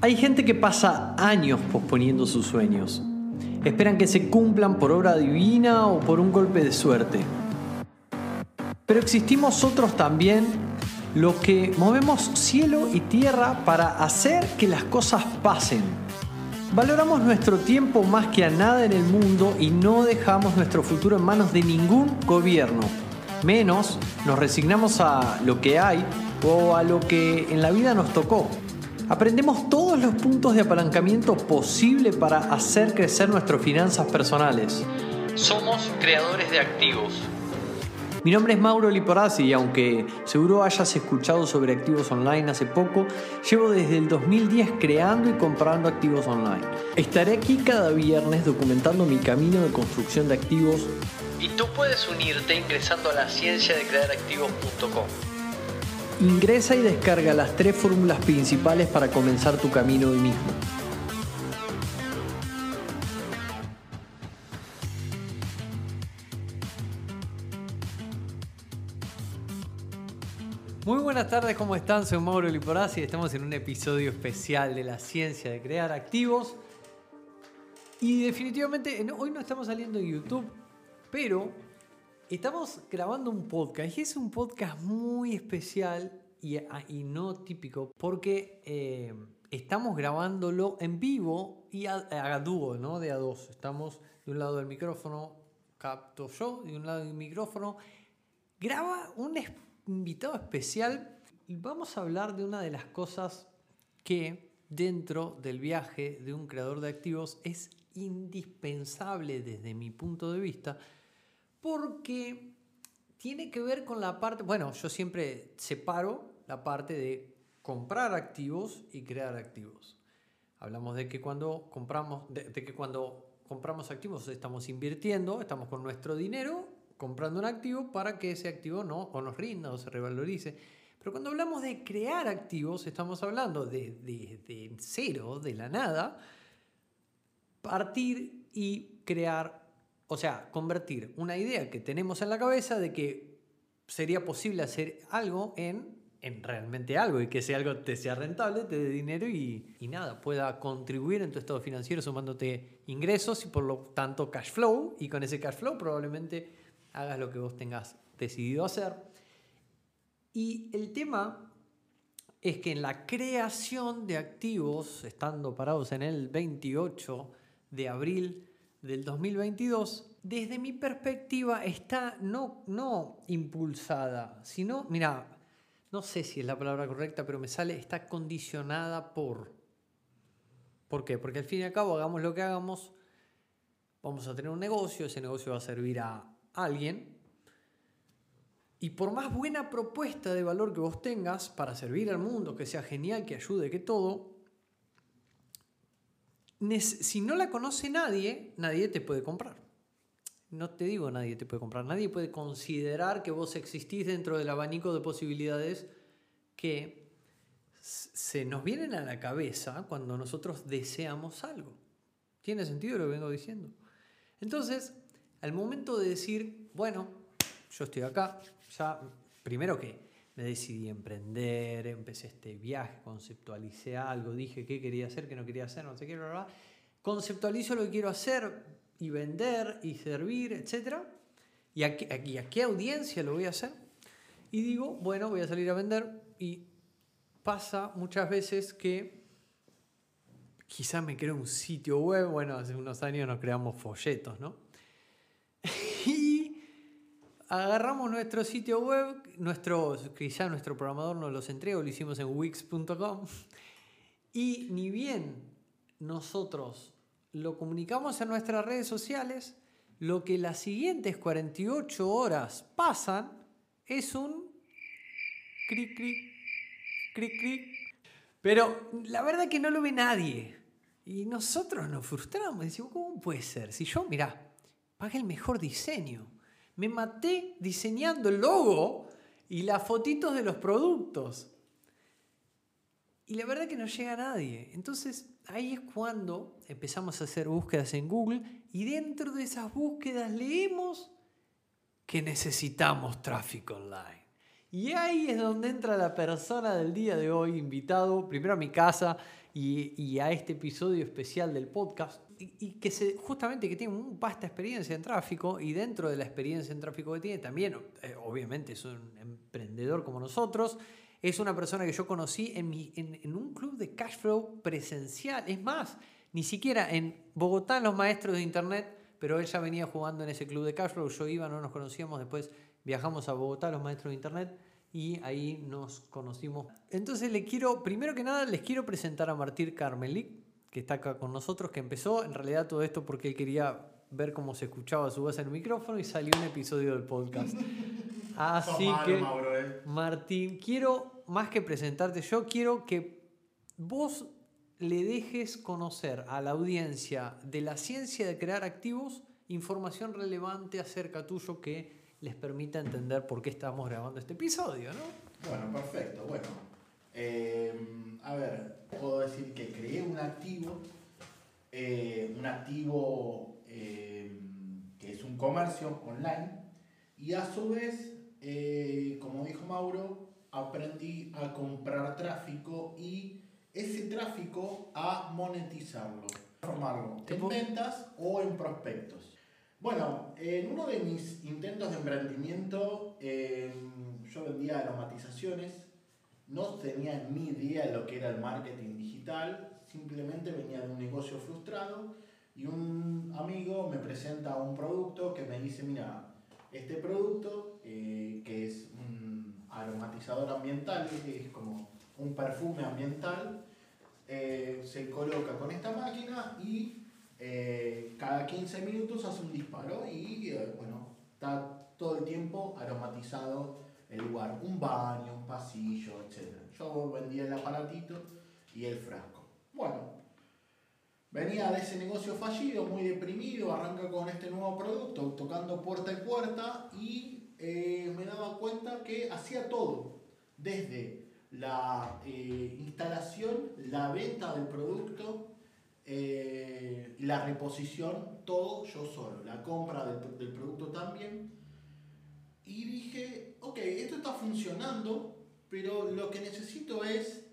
Hay gente que pasa años posponiendo sus sueños. Esperan que se cumplan por obra divina o por un golpe de suerte. Pero existimos otros también, los que movemos cielo y tierra para hacer que las cosas pasen. Valoramos nuestro tiempo más que a nada en el mundo y no dejamos nuestro futuro en manos de ningún gobierno. Menos nos resignamos a lo que hay o a lo que en la vida nos tocó. Aprendemos todos los puntos de apalancamiento posible para hacer crecer nuestras finanzas personales. Somos creadores de activos. Mi nombre es Mauro Liporazzi y aunque seguro hayas escuchado sobre activos online hace poco, llevo desde el 2010 creando y comprando activos online. Estaré aquí cada viernes documentando mi camino de construcción de activos y tú puedes unirte ingresando a la ciencia de crear activos.com. Ingresa y descarga las tres fórmulas principales para comenzar tu camino hoy mismo. Muy buenas tardes, ¿cómo están? Soy Mauro Liporazzi y estamos en un episodio especial de la ciencia de crear activos. Y definitivamente hoy no estamos saliendo en YouTube, pero Estamos grabando un podcast y es un podcast muy especial y, ah, no típico porque eh, estamos grabándolo en vivo y a, dúo, ¿no? De a dos. Estamos de un lado del micrófono, capto yo, de un lado del micrófono. Graba un invitado especial y vamos a hablar de una de las cosas que dentro del viaje de un creador de activos es indispensable desde mi punto de vista porque tiene que ver con la parte, bueno, yo siempre separo la parte de comprar activos y crear activos. Hablamos de que cuando compramos, de, que cuando compramos activos estamos invirtiendo, estamos con nuestro dinero comprando un activo para que ese activo no nos rinda o se revalorice. Pero cuando hablamos de crear activos, estamos hablando de, de, de cero, de la nada, partir y crear o sea, convertir una idea que tenemos en la cabeza de que sería posible hacer algo en, en realmente algo y que ese algo te sea rentable, te dé dinero y, y nada, pueda contribuir en tu estado financiero sumándote ingresos y por lo tanto cash flow. Y con ese cash flow probablemente hagas lo que vos tengas decidido hacer. Y el tema es que en la creación de activos, estando parados en el 28 de abril del 2022, desde mi perspectiva está no, no impulsada, sino, mira, no sé si es la palabra correcta, pero me sale, está condicionada por. ¿Por qué? Porque al fin y al cabo, hagamos lo que hagamos, vamos a tener un negocio, ese negocio va a servir a alguien. Y por más buena propuesta de valor que vos tengas para servir al mundo, que sea genial, que ayude, que todo, si no la conoce nadie, nadie te puede comprar. No te digo nadie te puede comprar, nadie puede considerar que vos existís dentro del abanico de posibilidades que se nos vienen a la cabeza cuando nosotros deseamos algo. ¿Tiene sentido lo que vengo diciendo? Entonces, al momento de decir, bueno, yo estoy acá, ya, primero que me decidí emprender, empecé este viaje, conceptualicé algo, dije qué quería hacer, qué no quería hacer, no sé qué, bla, bla. conceptualizo lo que quiero hacer y vender y servir, etc. ¿Y a, qué, a qué audiencia lo voy a hacer? Y digo, bueno, voy a salir a vender y pasa muchas veces que quizás me creo un sitio web, bueno, hace unos años nos creamos folletos, ¿no? Agarramos nuestro sitio web, nuestro, ya nuestro programador nos los entrega, lo hicimos en wix.com, y ni bien nosotros lo comunicamos en nuestras redes sociales, lo que las siguientes 48 horas pasan es un cric, cric, cric, cric. Pero la verdad que no lo ve nadie. Y nosotros nos frustramos. Decimos, ¿cómo puede ser? Si yo, mira, pagué el mejor diseño me maté diseñando el logo y las fotitos de los productos. Y la verdad que no llega a nadie. Entonces ahí es cuando empezamos a hacer búsquedas en Google y dentro de esas búsquedas leemos que necesitamos tráfico online. Y ahí es donde entra la persona del día de hoy, invitado primero a mi casa y, a este episodio especial del podcast. Y, que se, justamente que tiene un vasta experiencia en tráfico y dentro de la experiencia en tráfico que tiene también, eh, obviamente es un emprendedor como nosotros, es una persona que yo conocí en, en, un club de cash flow presencial. Es más, ni siquiera en Bogotá, los maestros de internet, pero él ya venía jugando en ese club de cash flow. Yo iba, no nos conocíamos, después viajamos a Bogotá, los maestros de internet, y ahí nos conocimos. Entonces le quiero, primero que nada, les quiero presentar a Martín Carmelik, que está acá con nosotros, que empezó en realidad todo esto porque él quería ver cómo se escuchaba su voz en el micrófono y salió un episodio del podcast. Así que, eh. Martín, quiero, más que presentarte yo, quiero que vos le dejes conocer a la audiencia de la ciencia de crear activos información relevante acerca tuyo que les permita entender por qué estamos grabando este episodio, ¿no? Bueno, perfecto. Bueno, eh, a ver, puedo decir que creé un activo, eh, activo que es un comercio online y a su vez eh, como dijo Mauro, aprendí a comprar tráfico y ese tráfico a monetizarlo, transformarlo en ventas o en prospectos. Bueno, en uno de mis intentos de emprendimiento, em, yo vendía aromatizaciones, no tenía ni idea de lo que era el marketing digital, simplemente venía de un negocio frustrado y un amigo me presenta un producto que me dice, mira, este producto, eh, que es un aromatizador ambiental, que es como un perfume ambiental, eh, se coloca con esta máquina y eh, cada 15 minutos hace un disparo y bueno, está todo el tiempo aromatizado el lugar, un baño, un pasillo, etc. Yo vendía el aparatito y el frasco. Bueno, Venía de ese negocio fallido, muy deprimido, arranca con este nuevo producto, tocando puerta y puerta y eh, me daba cuenta que hacía todo, desde la eh, instalación, la venta del producto, eh, la reposición, todo yo solo, la compra del, del producto también. Y dije, ok, esto está funcionando, pero lo que necesito es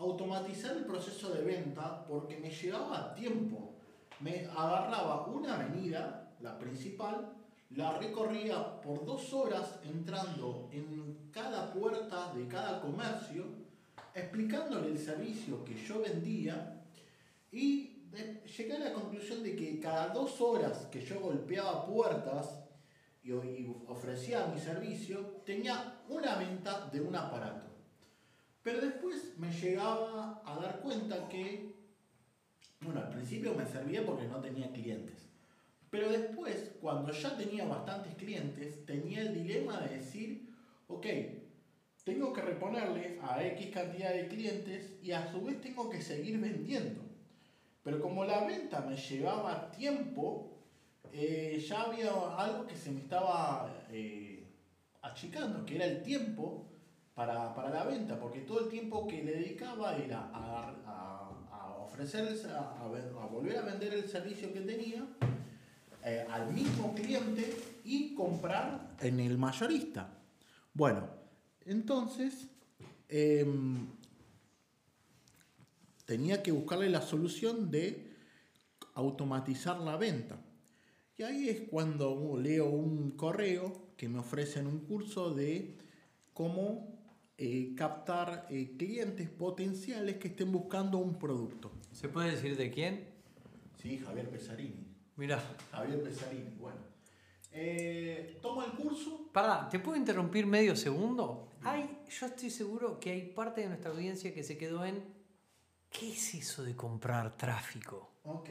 automatizar el proceso de venta porque me llevaba tiempo. Me agarraba una avenida, la principal, la recorría por dos horas entrando en cada puerta de cada comercio, explicándole el servicio que yo vendía y llegué a la conclusión de que cada dos horas que yo golpeaba puertas y ofrecía mi servicio, tenía una venta de un aparato. Pero después me llegaba a dar cuenta que, bueno, al principio me servía porque no tenía clientes. Pero después, cuando ya tenía bastantes clientes, tenía el dilema de decir, ok, tengo que reponerle a X cantidad de clientes y a su vez tengo que seguir vendiendo. Pero como la venta me llevaba tiempo, eh, ya había algo que se me estaba eh, achicando, que era el tiempo para, para, la venta, porque todo el tiempo que le dedicaba era a, a, ofrecer, a, a, volver a vender el servicio que tenía eh, al mismo cliente y comprar en el mayorista. Bueno, entonces em, tenía que buscarle la solución de automatizar la venta. Y ahí es cuando leo un correo que me ofrecen un curso de cómo eh, captar eh, clientes potenciales que estén buscando un producto. ¿Se puede decir de quién? Sí, Javier Pesarini. Mira. Javier Pesarini, bueno. Eh, toma el curso. Pará, ¿te puedo interrumpir medio segundo? Hay, yo estoy seguro que hay parte de nuestra audiencia que se quedó en ¿qué es eso de comprar tráfico? Ok.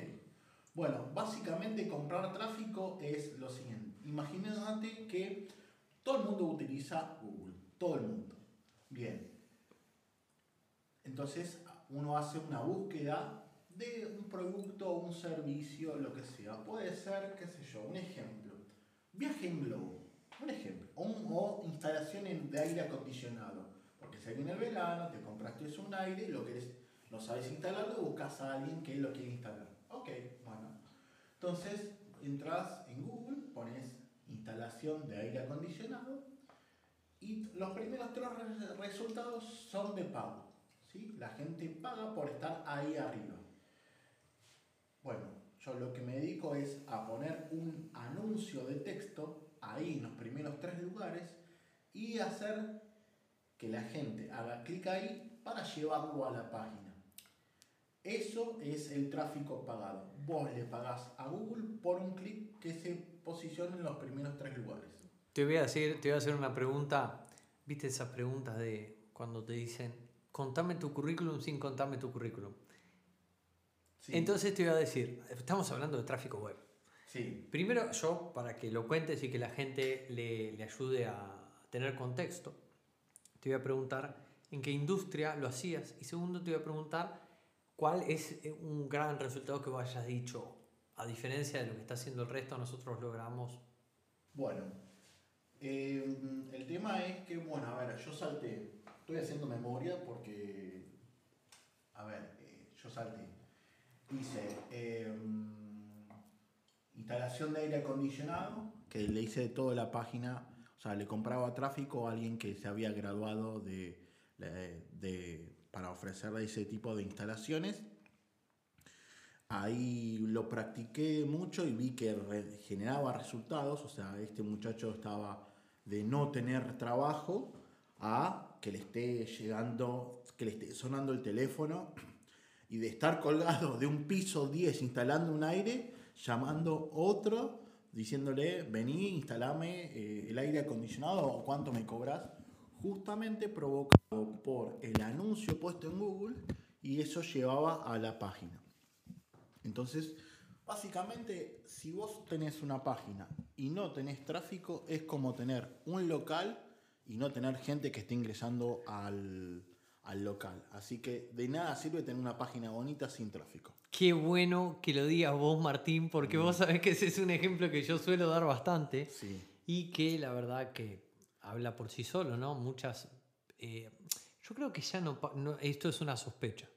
Bueno, básicamente comprar tráfico es lo siguiente. Imagínate que todo el mundo utiliza Google. Todo el mundo. Bien. Entonces uno hace una búsqueda de un producto, un servicio, lo que sea. Puede ser, qué sé yo, un ejemplo. Viaje en globo, un ejemplo. O, instalación de aire acondicionado. Porque si viene el verano, te compraste un aire, lo querés, lo sabes instalarlo, buscas a alguien que lo quiere instalar. Ok, bueno. Entonces entras en Google, pones instalación de aire acondicionado Y los primeros tres resultados son de pago. ¿sí? La gente paga por estar ahí arriba. Bueno, yo lo que me dedico es a poner un anuncio de texto ahí en los primeros tres lugares y hacer que la gente haga clic ahí para llevarlo a la página. Eso es el tráfico pagado. Vos le pagás a Google por un clic que se posicione en los primeros tres lugares. Te voy a decir, te voy a hacer una pregunta. ¿Viste esas preguntas de cuando te dicen, contame tu currículum sin contarme tu currículum? Entonces te voy a decir, estamos hablando de tráfico web. Sí. Primero, yo, para que lo cuentes y que la gente le, le ayude a tener contexto, te voy a preguntar en qué industria lo hacías. Y segundo, te voy a preguntar cuál es eh, un gran resultado que vos hayas dicho. A diferencia de lo que está haciendo el resto, nosotros logramos. Bueno, eh, el tema es que, bueno, a ver, yo salté, estoy haciendo memoria porque, a ver, eh, yo salté, hice instalación de aire acondicionado, que le hice toda la página o sea, le compraba tráfico a alguien que se había graduado de, para ofrecer ese tipo de instalaciones. Ahí lo practiqué mucho y vi que generaba resultados. O sea, este muchacho estaba de no tener trabajo a que le esté llegando, que le esté sonando el teléfono y de estar colgado de un piso 10 instalando un aire, llamando otro diciéndole, vení, instalame eh, el aire acondicionado o cuánto me cobras, justamente provocado por el anuncio puesto en Google y eso llevaba a la página. Entonces, básicamente, si vos tenés una página y no tenés tráfico, es como tener un local y no tener gente que esté ingresando al, al local. Así que de nada sirve tener una página bonita sin tráfico. Qué bueno que lo digas vos, Martín, porque vos mm. sabés que ese es un ejemplo que yo suelo dar bastante sí. y que la verdad que habla por sí solo, ¿no? Muchas... Eh, yo creo que ya no, Esto es una sospecha,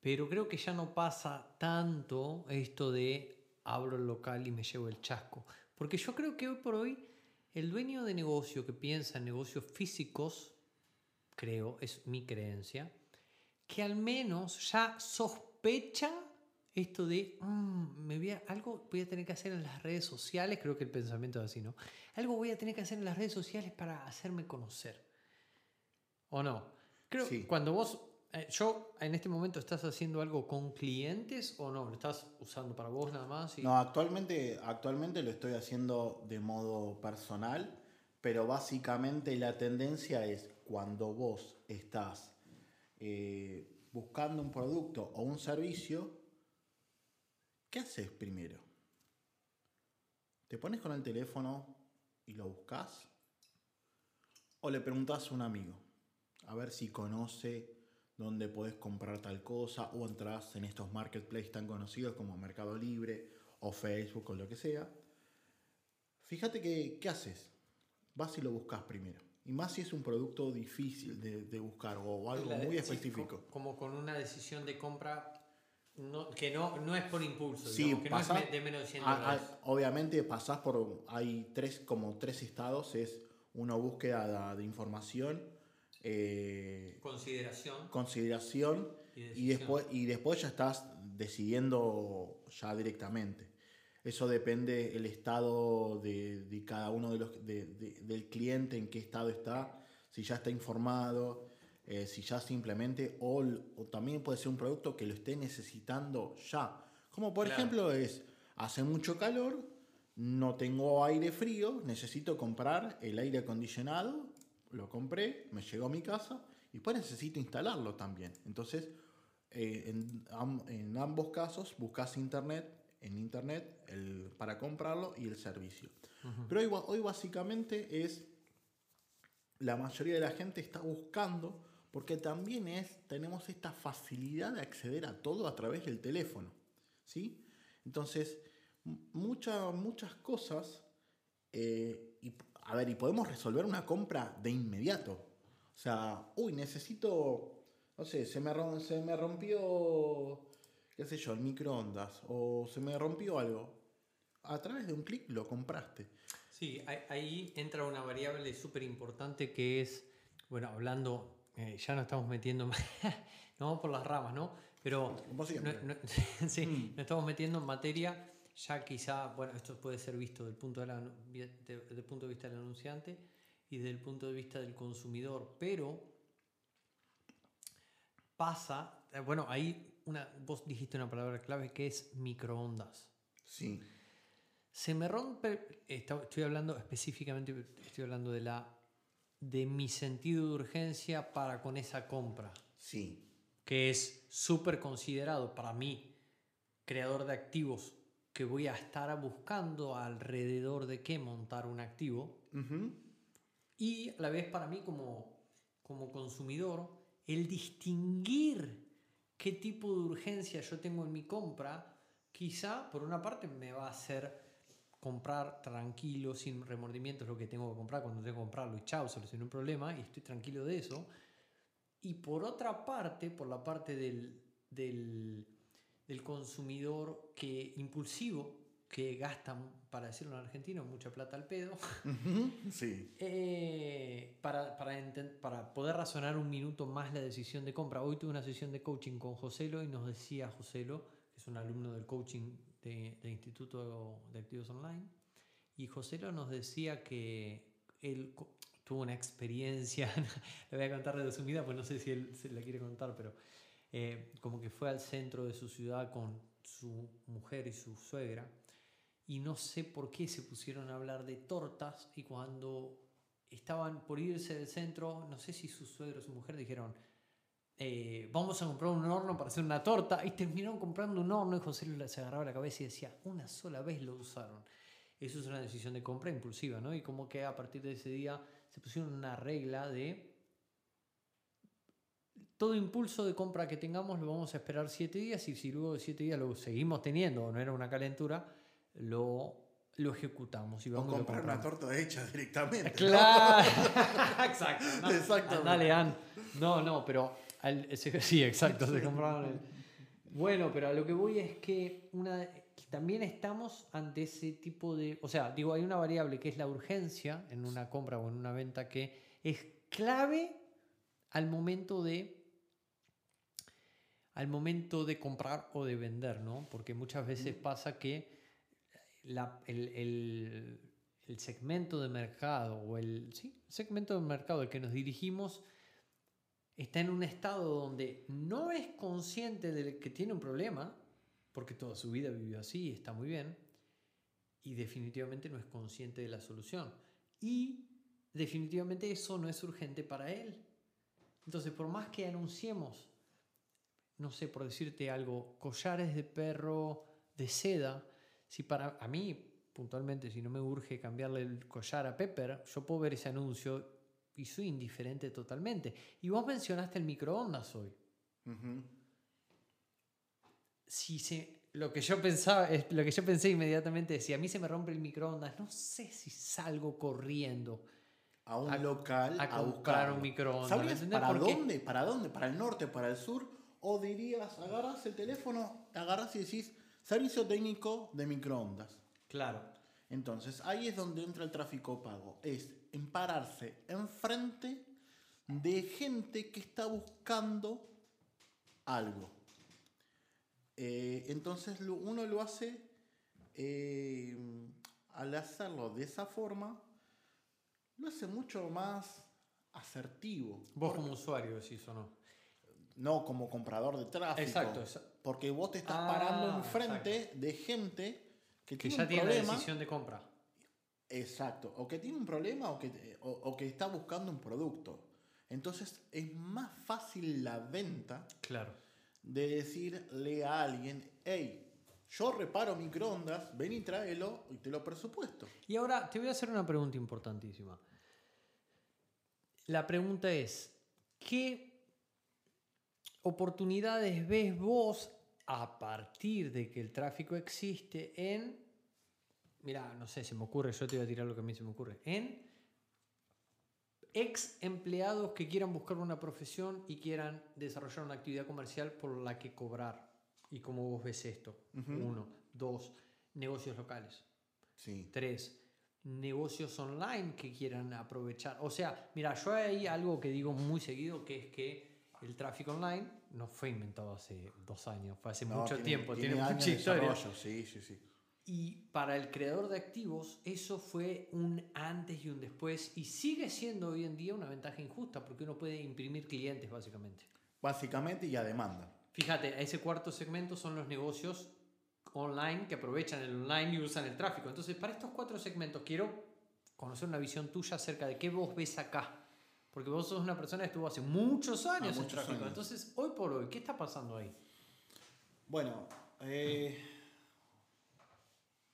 pero creo que ya no pasa tanto esto de abro el local y me llevo el chasco. Porque yo creo que hoy por hoy el dueño de negocio que piensa en negocios físicos creo, es mi creencia, que al menos ya sospecha esto de, mm, me voy a, algo voy a tener que hacer en las redes sociales, creo que el pensamiento es así, ¿no? Algo voy a tener que hacer en las redes sociales para hacerme conocer. ¿O no? Creo que cuando vos, eh, yo en este momento estás haciendo algo con clientes o no, lo estás usando para vos nada más. No, actualmente, actualmente lo estoy haciendo de modo personal, pero básicamente la tendencia es cuando vos estás eh, buscando un producto o un servicio, ¿qué haces primero? ¿Te pones con el teléfono y lo buscas? ¿O le preguntas a un amigo a ver si conoce dónde puedes comprar tal cosa o entras en estos marketplaces tan conocidos como Mercado Libre o Facebook o lo que sea? Fíjate que, ¿qué haces? Vas y lo buscas primero. Y más si es un producto difícil de, buscar o algo muy específico. como con una decisión de compra que no, no es por impulso, sí, que no es de menos de 100 Obviamente pasás por, hay tres, como tres estados, es una búsqueda de, información, eh, consideración, consideración y, después, y después ya estás decidiendo ya directamente. Eso depende el estado de, cada uno de los, del cliente, en qué estado está, si ya está informado, eh, si ya simplemente, o, también puede ser un producto que lo esté necesitando ya. Como por ejemplo es, hace mucho calor, no tengo aire frío, necesito comprar el aire acondicionado, lo compré, me llegó a mi casa y pues necesito instalarlo también. Entonces, eh, en, en ambos casos buscas internet en internet el, para comprarlo y el servicio. Pero hoy, hoy básicamente es, la mayoría de la gente está buscando, porque también es, tenemos esta facilidad de acceder a todo a través del teléfono. ¿sí? Entonces, muchas muchas cosas, eh, a ver, y podemos resolver una compra de inmediato. O sea, uy, necesito, no sé, se me, se me rompió qué sé yo, el microondas o se me rompió algo, a través de un clic lo compraste. Sí, ahí entra una variable súper importante que es, bueno, hablando, eh, ya no estamos metiendo, no vamos por las ramas, ¿no? Pero no, no- sí, nos estamos metiendo en materia, ya quizá, bueno, esto puede ser visto del punto de, la- de- desde el punto de vista del anunciante y desde el punto de vista del consumidor, pero pasa, eh, bueno, ahí una, vos dijiste una palabra clave que es microondas. Sí. Se me rompe, estoy hablando específicamente, estoy hablando de la de mi sentido de urgencia para con esa compra, Sí. que es súper considerado para mí, creador de activos, que voy a estar buscando alrededor de qué montar un activo, y a la vez para mí como, como consumidor, el distinguir qué tipo de urgencia yo tengo en mi compra, quizá por una parte me va a hacer comprar tranquilo, sin remordimientos, lo que tengo que comprar cuando tengo que comprarlo y chao, solucioné un problema y estoy tranquilo de eso. Y por otra parte, por la parte del, del, del consumidor que impulsivo, que gasta, para decirlo en argentino, mucha plata al pedo. Sí. eh, para, para, para poder razonar un minuto más la decisión de compra. Hoy tuve una sesión de coaching con Joselo y nos decía Joselo, que es un alumno del coaching de- del Instituto de Activos Online, y Joselo nos decía que él tuvo una experiencia, le voy a contar resumida, pues no sé si él se la quiere contar, pero eh, como que fue al centro de su ciudad con su mujer y su suegra, y no sé por qué se pusieron a hablar de tortas y cuando estaban por irse del centro, no sé si su suegro o su mujer dijeron, eh, vamos a comprar un horno para hacer una torta y terminaron comprando un horno y José Luis se agarraba la cabeza y decía, una sola vez lo usaron. Eso es una decisión de compra impulsiva, ¿no? Y como que a partir de ese día se pusieron una regla de todo impulso de compra que tengamos lo vamos a esperar siete días y si luego de siete días lo seguimos teniendo o no era una calentura, lo, lo ejecutamos. Y O vamos lo comprar una torta hecha directamente. ¿no? Claro, exacto. No, Exactamente. Dale, Ann. No, no, pero al- ese- sí, exacto, se compraron el- Bueno, pero a lo que voy es que una, que también estamos ante ese tipo de, o sea, digo, hay una variable que es la urgencia en una compra o en una venta que es clave al momento de al momento de comprar o de vender, ¿no? Porque muchas veces pasa que la- el, el- el segmento de mercado o el sí, segmento de mercado al que nos dirigimos está en un estado donde no es consciente de que tiene un problema, porque toda su vida vivió así, está muy bien, y definitivamente no es consciente de la solución. Y definitivamente eso no es urgente para él. Entonces, por más que anunciemos, no sé, por decirte algo, collares de perro de seda, si para a mí, puntualmente, si no me urge cambiarle el collar a Pepper, yo puedo ver ese anuncio y soy indiferente totalmente. Y vos mencionaste el microondas hoy. Ujú. Si se, lo que yo pensaba, es lo que yo pensé inmediatamente, si a mí se me rompe el microondas, no sé si salgo corriendo. A un A- local a a, buscarlo. un microondas, ¿Sabrías ¿me entendés? para dónde? ¿Para dónde? ¿Para el norte? ¿Para el sur? ¿O dirías, agarras el teléfono, agarras y decís, servicio técnico de microondas? Claro. Entonces, ahí es donde entra el tráfico pago. Es en pararse enfrente de gente que está buscando algo. Eh, entonces, uno lo hace, eh, al hacerlo de esa forma, lo hace mucho más asertivo. Vos como usuario decís o no. No como comprador de tráfico. Exacto, Porque vos te estás Ah, parando enfrente de gente que, Que tiene ya un tiene la problema. decisión de compra. Exacto, o que tiene un problema o que, o, o que está buscando un producto. Entonces es más fácil la venta Claro. de decirle a alguien, hey, yo reparo microondas, ven y tráelo y te lo presupuesto. Y ahora te voy a hacer una pregunta importantísima. La pregunta es, ¿qué oportunidades ves vos a partir de que el tráfico existe en, mira, no sé, se me ocurre, yo te voy a tirar lo que a mí se me ocurre, en ex empleados que quieran buscar una profesión y quieran desarrollar una actividad comercial por la que cobrar? Y cómo vos ves esto. Uno. Dos, negocios locales. Sí. Tres, negocios online que quieran aprovechar. O sea, mira, yo hay algo que digo muy seguido que es que el tráfico online no fue inventado hace dos años, fue hace No, mucho tiene- tiempo, tiene, años mucha historia. Sí, sí, sí. Y para el creador de activos, eso fue un antes y un después, y sigue siendo hoy en día una ventaja injusta, porque uno puede imprimir clientes, básicamente. Básicamente y a demanda. Fíjate, ese cuarto segmento son los negocios online que aprovechan el online y usan el tráfico. Entonces, para estos cuatro segmentos, quiero conocer una visión tuya acerca de qué vos ves acá. Porque vos sos una persona que estuvo hace muchos años en muchos tráfico. años. Entonces, hoy por hoy, ¿qué está pasando ahí? Bueno, eh,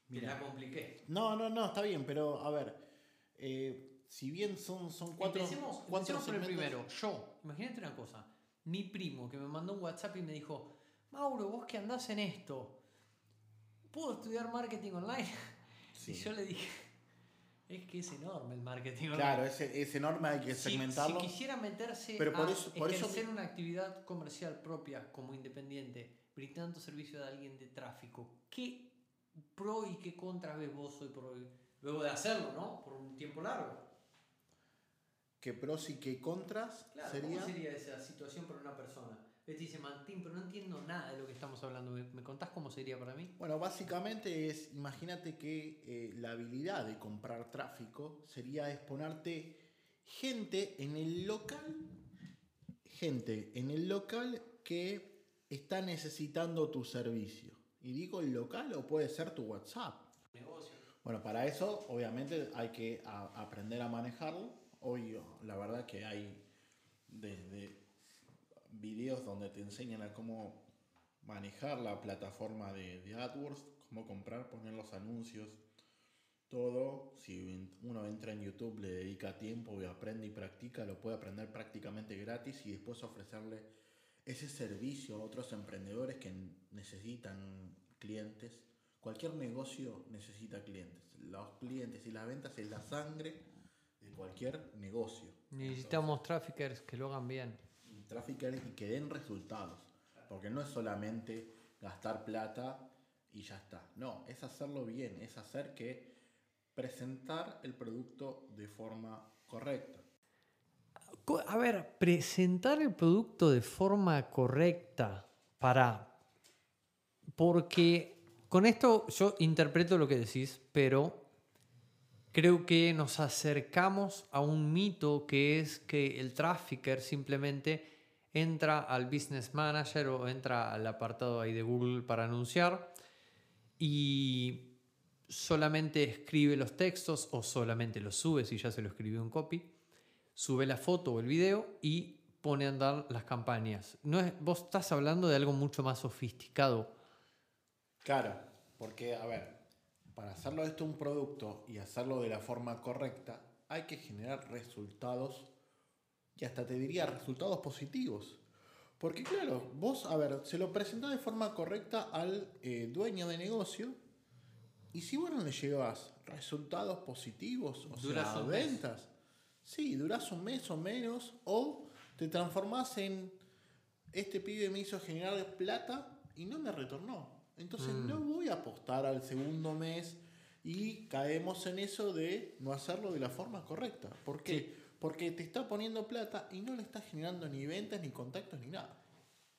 Me la compliqué. no, no, no, está bien, pero a ver, eh, si bien son, son cuatro, Empecemos, cuatro empecemos por el primero. Yo, imagínate una cosa. Mi primo que me mandó un WhatsApp y me dijo, Mauro, vos que andás en esto, ¿puedo estudiar marketing online? Sí. Y yo le dije, es que es enorme el marketing. Claro, ese, ese enorme hay que Si- segmentarlo. Si, quisiera meterse Pero por a eso- por eso una actividad comercial propia como independiente, brindando servicio a alguien de tráfico, ¿qué pro y qué contra ves vos hoy por hoy? Luego de hacerlo, ¿no? Por un tiempo largo. Que pros y que contras Claro, sería... ¿cómo sería esa situación para una persona? Te dice, Martín, pero no entiendo nada de lo que estamos hablando. ¿Me, me contás cómo sería para mí? Bueno, básicamente es, imagínate que eh, la habilidad de comprar tráfico sería exponerte gente en el local, gente en el local que está necesitando tu servicio. Y digo el local o puede ser tu WhatsApp. Negocio. Bueno, para eso obviamente hay que a- aprender a manejarlo. Hoy la verdad que hay desde videos donde te enseñan a cómo manejar la plataforma de, de AdWords, cómo comprar, poner los anuncios, todo. Si uno entra en YouTube, le dedica tiempo y aprende y practica, lo puede aprender prácticamente gratis y después ofrecerle ese servicio a otros emprendedores que necesitan clientes. Cualquier negocio necesita clientes. Los clientes y las ventas es la sangre de cualquier negocio. Necesitamos traffickers que lo hagan bien. Trafficker y que den resultados. Porque no es solamente gastar plata y ya está. No, es hacerlo bien, es hacer que presentar el producto de forma correcta. Co- A ver, presentar el producto de forma correcta para... Porque con esto yo interpreto lo que decís, pero creo que nos acercamos a un mito que es que el trafficker simplemente entra al business manager o entra al apartado ahí de Google para anunciar y solamente escribe los textos o solamente los sube si ya se lo escribió un copy, sube la foto o el video y pone a andar las campañas. No es, vos estás hablando de algo mucho más sofisticado. Claro, porque, a ver, para hacerlo esto un producto y hacerlo de la forma correcta, hay que generar resultados y hasta te diría resultados positivos. Porque claro, vos, a ver, se lo presentás de forma correcta al eh, dueño de negocio y si vos no le llevas resultados positivos, o Durás sea, mes. ventas, sí, durás un mes o menos o te transformás en este pibe me hizo generar plata y no me retornó. Entonces Mm. no voy a apostar al segundo mes y caemos en eso de no hacerlo de la forma correcta. ¿Por qué? Sí. Porque te está poniendo plata y no le está generando ni ventas, ni contactos, ni nada.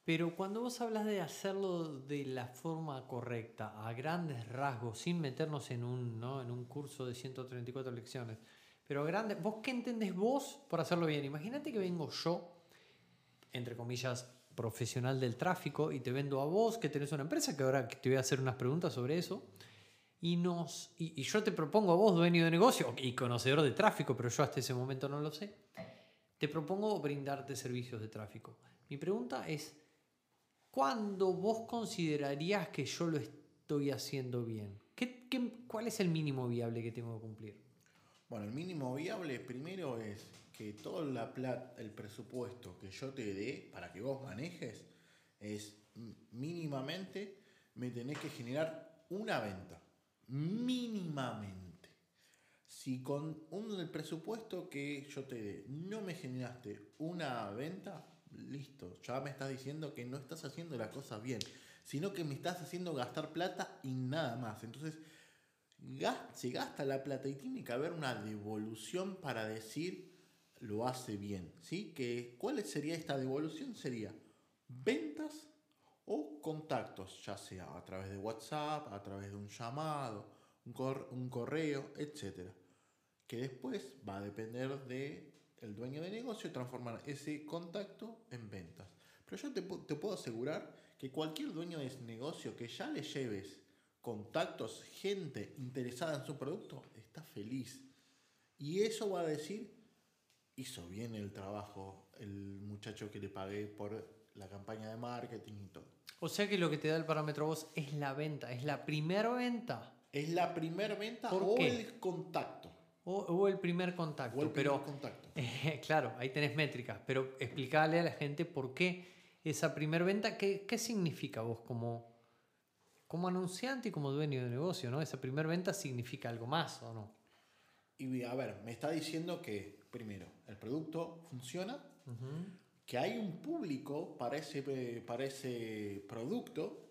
Pero cuando vos hablas de hacerlo de la forma correcta, a grandes rasgos, sin meternos en un, ¿no? en un curso de 134 lecciones, pero a grandes, ¿vos qué entendés vos por hacerlo bien? Imagínate que vengo yo, entre comillas, profesional del tráfico, y te vendo a vos, que tenés una empresa, que ahora te voy a hacer unas preguntas sobre eso, y, nos, y, yo te propongo a vos, dueño de negocio y conocedor de tráfico, pero yo hasta ese momento no lo sé, te propongo brindarte servicios de tráfico. Mi pregunta es, ¿cuándo vos considerarías que yo lo estoy haciendo bien? ¿Qué, qué- cuál es el mínimo viable que tengo que cumplir? Bueno, el mínimo viable primero es que todo la plata, el presupuesto que yo te dé para que vos manejes es mínimamente me tenés que generar una venta. Mínimamente. Si con un, presupuesto que yo te dé no me generaste una venta, listo, ya me estás diciendo que no estás haciendo la cosa bien, sino que me estás haciendo gastar plata y nada más. Entonces, se gasta la plata y tiene que haber una devolución para decir lo hace bien. ¿sí? Que, ¿Cuál sería esta devolución? Sería ventas o contactos, ya sea a través de WhatsApp, a través de un llamado, un, correo, etc. Que después va a depender de el dueño de negocio transformar ese contacto en ventas. Pero yo te, te puedo asegurar que cualquier dueño de negocio que ya le lleves contactos, gente interesada en su producto, está feliz. Y eso va a decir, hizo bien el trabajo el muchacho que le pagué por la campaña de marketing y todo. O sea que lo que te da el parámetro vos es la venta, es la primera venta. Es la primera venta o el contacto. O, el primer contacto. O el primer contacto. claro, ahí tenés métricas, pero explicarle a la gente por qué esa primera venta, ¿qué, qué significa vos como, como anunciante y como dueño de negocio? ¿no? Esa primera venta significa algo más o no? Y a ver, me está diciendo que, primero, el producto funciona, que hay un público para ese, para ese producto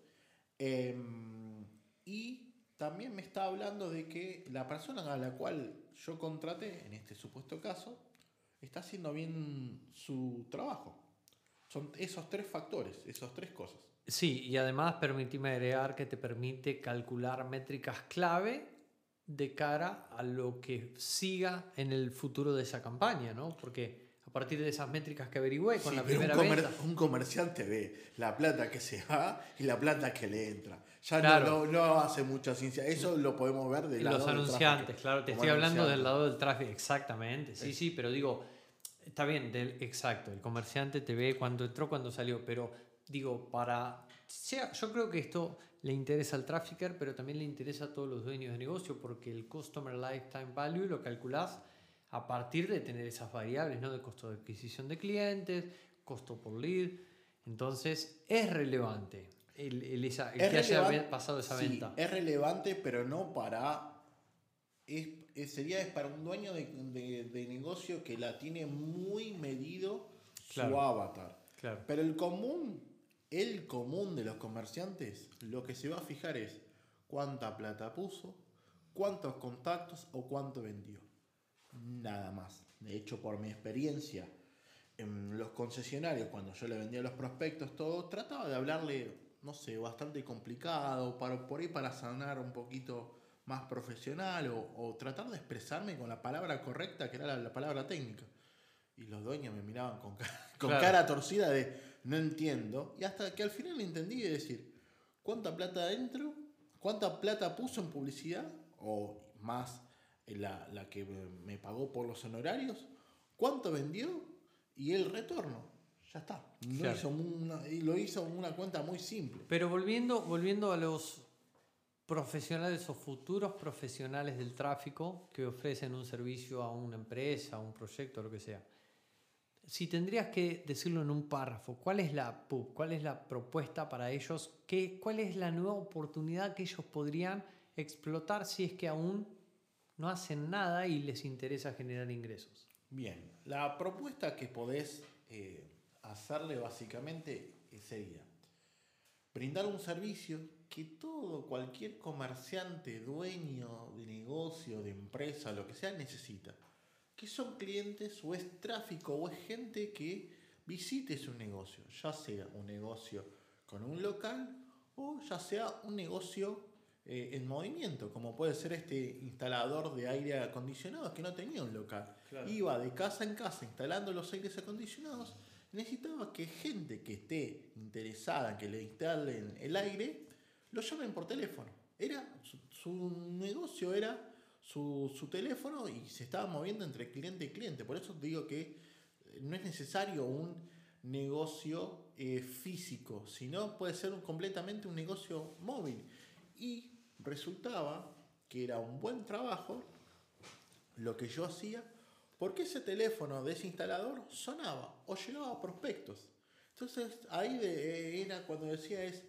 em, y también me está hablando de que la persona a la cual yo contraté, en este supuesto caso, está haciendo bien su trabajo. Son esos tres factores, esas tres cosas. Sí, y además permíteme agregar que te permite calcular métricas clave de cara a lo que siga en el futuro de esa campaña, ¿no? Porque a partir de esas métricas que averigüé con la primera un venta. Un comerciante ve la plata que se va y la plata que le entra. Ya no, no, hace mucha ciencia. Eso lo podemos ver de Los anunciantes, claro. Te estoy hablando del lado del tráfico. Exactamente. Sí, sí, pero digo, está bien, del, exacto. El comerciante te ve cuando entró, cuando salió. Pero digo, para. Sea, yo creo que esto le interesa al trafficker, pero también le interesa a todos los dueños de negocio porque el Customer Lifetime Value lo calculás a partir de tener esas variables, ¿no? De costo de adquisición de clientes, costo por lead. Entonces, es relevante el, el, que haya pasado esa sí, venta. Es relevante, pero no para. Es, sería es para un dueño de, de, negocio que la tiene muy medido su avatar. Claro. Pero el común, el común de los comerciantes, lo que se va a fijar es cuánta plata puso, cuántos contactos o cuánto vendió nada más. De hecho, por mi experiencia en los concesionarios, cuando yo le vendía los prospectos, todo, trataba de hablarle, no sé, bastante complicado, para, por ahí para sanar un poquito más profesional o, tratar de expresarme con la palabra correcta, que era la, palabra técnica. Y los dueños me miraban con, con cara torcida de no entiendo. Y hasta que al final entendí y decir, ¿cuánta plata adentro? ¿Cuánta plata puso en publicidad? O más la, la que me pagó por los honorarios, cuánto vendió y el retorno. Ya está. Lo, hizo una, lo hizo una cuenta muy simple. Pero volviendo, volviendo a los profesionales o futuros profesionales del tráfico que ofrecen un servicio a una empresa, a un proyecto, lo que sea. Si tendrías que decirlo en un párrafo, ¿cuál es la PUB? ¿Cuál es la propuesta para ellos? ¿Qué, ¿Cuál es la nueva oportunidad que ellos podrían explotar si es que aún no hacen nada y les interesa generar ingresos. Bien, la propuesta que podés eh, hacerle básicamente sería brindar un servicio que todo, cualquier comerciante, dueño de negocio, de empresa, lo que sea, necesita. Que son clientes o es tráfico o es gente que visite su negocio, ya sea un negocio con un local o ya sea un negocio eh, en movimiento, como puede ser este instalador de aire acondicionado que no tenía un local. Iba de casa en casa instalando los aires acondicionados. Necesitaba que gente que esté interesada en que le instalen el aire lo llamen por teléfono. Era su, negocio era su, su, teléfono y se estaba moviendo entre cliente y cliente. Por eso digo que eh, no es necesario un negocio eh, físico, sino puede ser completamente un negocio móvil. Y resultaba que era un buen trabajo lo que yo hacía, porque ese teléfono de ese instalador sonaba o llegaba prospectos. Entonces ahí era cuando decía es,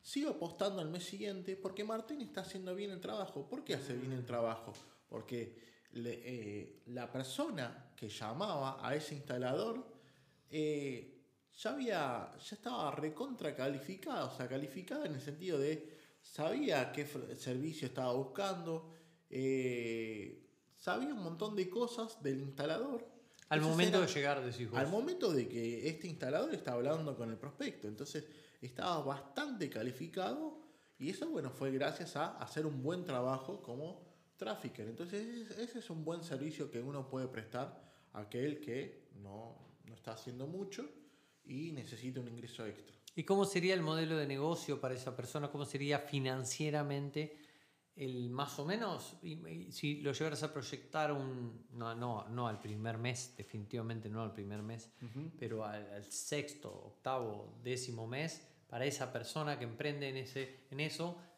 sigo apostando al mes siguiente porque Martín está haciendo bien el trabajo. ¿Por qué hace bien el trabajo? Porque eh, la persona que llamaba a ese instalador eh, ya había, ya estaba recontra calificada, o sea, calificada en el sentido de sabía qué servicio estaba buscando, eh, sabía un montón de cosas del instalador. Al Entonces momento era- de llegar, decís vos. Al momento de que este instalador estaba hablando con el prospecto. Entonces estaba bastante calificado y eso, bueno, fue gracias a hacer un buen trabajo como trafficker. Entonces ese es un buen servicio que uno puede prestar a aquel que no, no está haciendo mucho y necesita un ingreso extra. ¿Y cómo sería el modelo de negocio para esa persona? ¿Cómo sería financieramente el más o menos? Si lo llevaras a proyectar un. No, no, no al primer mes, definitivamente no al primer mes, pero al, al sexto, octavo, décimo mes, para esa persona que emprende en, ese, en eso, ¿cu-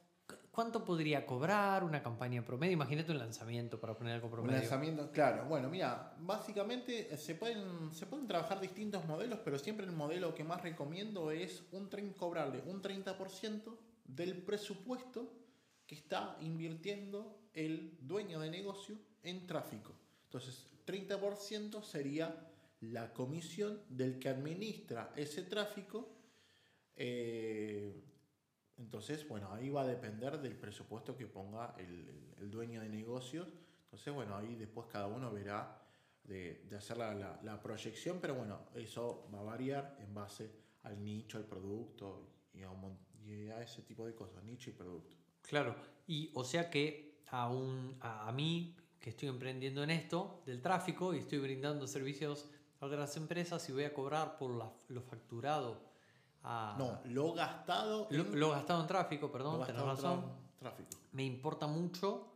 ¿cuánto podría cobrar una campaña promedio? Imagínate un lanzamiento para poner algo Un promedio. lanzamiento, claro. Bueno, mira, básicamente eh, se pueden, se pueden trabajar distintos modelos, pero siempre el modelo que más recomiendo es un tren, cobrarle un 30% del presupuesto que está invirtiendo el dueño de negocio en tráfico. Entonces, 30% sería la comisión del que administra ese tráfico. eh, entonces, bueno, ahí va a depender del presupuesto que ponga el, dueño de negocios. Entonces, bueno, ahí después cada uno verá de, hacer la, la- proyección, pero bueno, eso va a variar en base al nicho, al producto y a, un y a ese tipo de cosas, nicho y producto. Claro, y o sea que a, un, a, a mí, que estoy emprendiendo en esto del tráfico y estoy brindando servicios a otras empresas y voy a cobrar por la- lo facturado a... No, lo gastado lo, en- lo gastado en tráfico, perdón, tenés razón. tráfico. Me importa mucho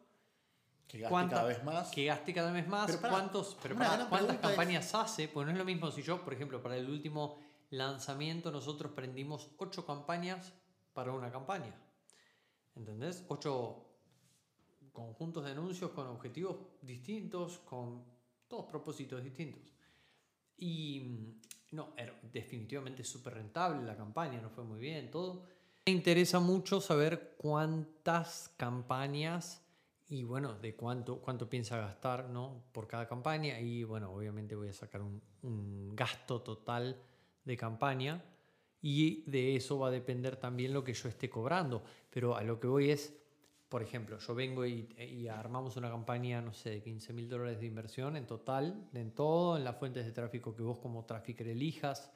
Que gaste cuánta- cada vez más. que gaste cada vez más, Pero pará, cuántos, pero gran cuántas pregunta es- campañas hace, pues no es lo mismo si yo, por ejemplo, para el último lanzamiento nosotros prendimos ocho campañas para una campaña. ¿Entendés? Ocho conjuntos de anuncios con objetivos distintos, con todos propósitos distintos. Y no, era definitivamente súper rentable la campaña, nos fue muy bien, todo. Me interesa mucho saber cuántas campañas y bueno, de cuánto, cuánto piensa gastar ¿no? por cada campaña. Y bueno, obviamente voy a sacar un, un gasto total de campaña y de eso va a depender también lo que yo esté cobrando. Pero a lo que voy es, por ejemplo, yo vengo y, y armamos una campaña, no sé, de 15 mil dólares de inversión en total, en todo, en las fuentes de tráfico que vos como trafficker elijas.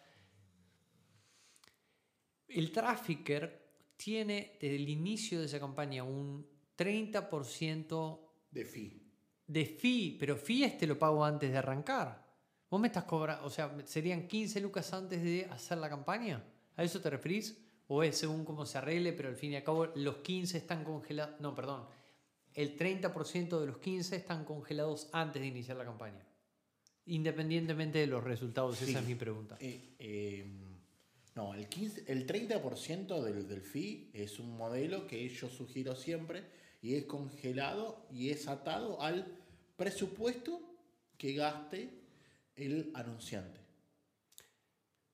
El trafficker tiene desde el inicio de esa campaña un 30% De fee. de fee, pero fee este lo pago antes de arrancar. Vos me estás cobrando, o sea, serían 15 lucas antes de hacer la campaña. ¿A eso te referís? ¿O es según cómo se arregle, pero al fin y al cabo los 15 están congelados? No, perdón. El 30% de los 15 están congelados antes de iniciar la campaña. Independientemente de los resultados, Sí. esa es mi pregunta. Eh, eh, no, el, 15, el 30% del, del fee es un modelo que yo sugiero siempre y es congelado y es atado al presupuesto que gaste el anunciante.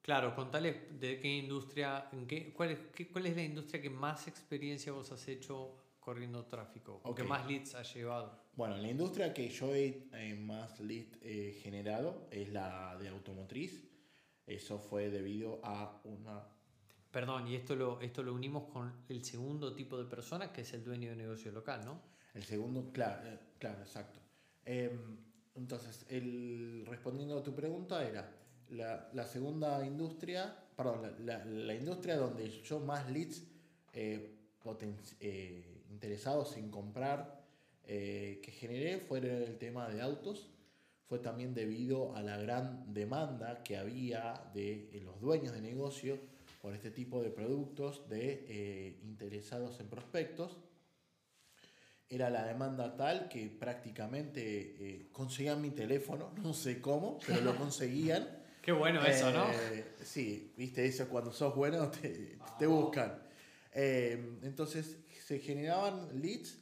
Claro, contale de qué industria, en qué, cuál, es, qué- cuál es la industria que más experiencia vos has hecho corriendo tráfico, o que más leads has llevado. Bueno, la industria que yo he eh, más lead eh, generado es la de automotriz. Eso fue debido a una Perdón, y esto lo, esto lo unimos con el segundo tipo de persona, que es el dueño de negocio local, ¿no? El segundo, claro, eh, claro, exacto. Eh, entonces, el, respondiendo a tu pregunta era, la, la segunda industria, perdón, la, industria donde yo más leads eh, poten- eh, interesados en comprar eh, que generé fue el tema de autos. Fue también debido a la gran demanda que había de los dueños de negocio por este tipo de productos de interesados en prospectos era la demanda tal que prácticamente eh, conseguían mi teléfono, no sé cómo, pero lo conseguían. Qué bueno eso, ¿no? Eh, sí, viste, eso cuando sos bueno te, te buscan. Eh, entonces se generaban leads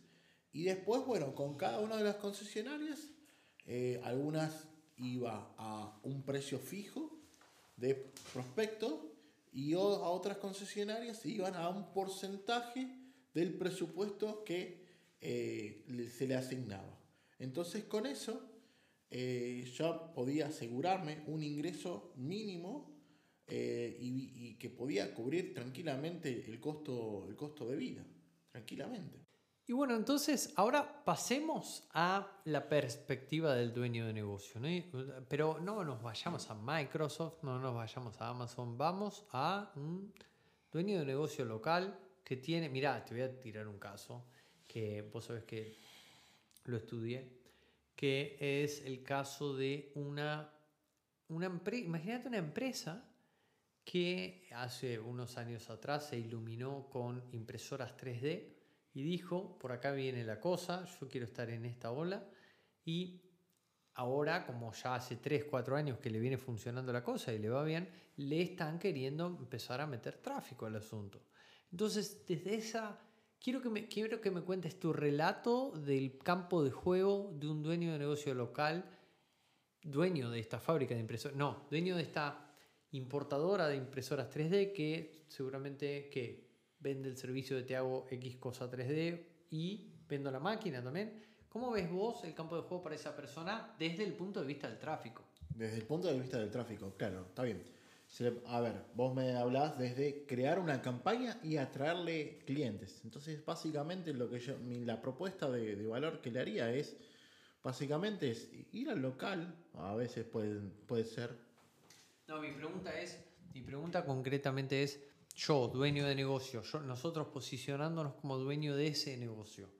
y después, bueno, con cada una de las concesionarias, eh, algunas iba a un precio fijo de prospecto y a otras concesionarias iban a un porcentaje del presupuesto que eh, se le asignaba. Entonces con eso eh, yo podía asegurarme un ingreso mínimo eh, y, y que podía cubrir tranquilamente el costo, el costo de vida, tranquilamente. Y bueno, entonces ahora pasemos a la perspectiva del dueño de negocio. ¿no? Pero no nos vayamos a Microsoft, no nos vayamos a Amazon, vamos a un dueño de negocio local que tiene, mirá, te voy a tirar un caso que vos sabés que lo estudié, que es el caso de una, una empresa, imagínate una empresa que hace unos años atrás se iluminó con impresoras 3D y dijo, por acá viene la cosa, yo quiero estar en esta ola y ahora, como ya hace 3, 4 años que le viene funcionando la cosa y le va bien, le están queriendo empezar a meter tráfico al asunto. Entonces, desde esa, quiero que me, quiero que me cuentes tu relato del campo de juego de un dueño de negocio local, dueño de esta fábrica de impresoras, no, dueño de esta importadora de impresoras 3D que seguramente que vende el servicio de te hago X cosa 3D y vendo la máquina también. ¿Cómo ves vos el campo de juego para esa persona desde el punto de vista del tráfico? Desde el punto de vista del tráfico, claro, está bien. A ver, vos me hablás desde crear una campaña y atraerle clientes. Entonces, básicamente, lo que yo, la propuesta de, valor que le haría es, básicamente, es ir al local. A veces puede, puede ser. No, mi pregunta es, mi pregunta concretamente es, yo, dueño de negocio, nosotros posicionándonos como dueño de ese negocio,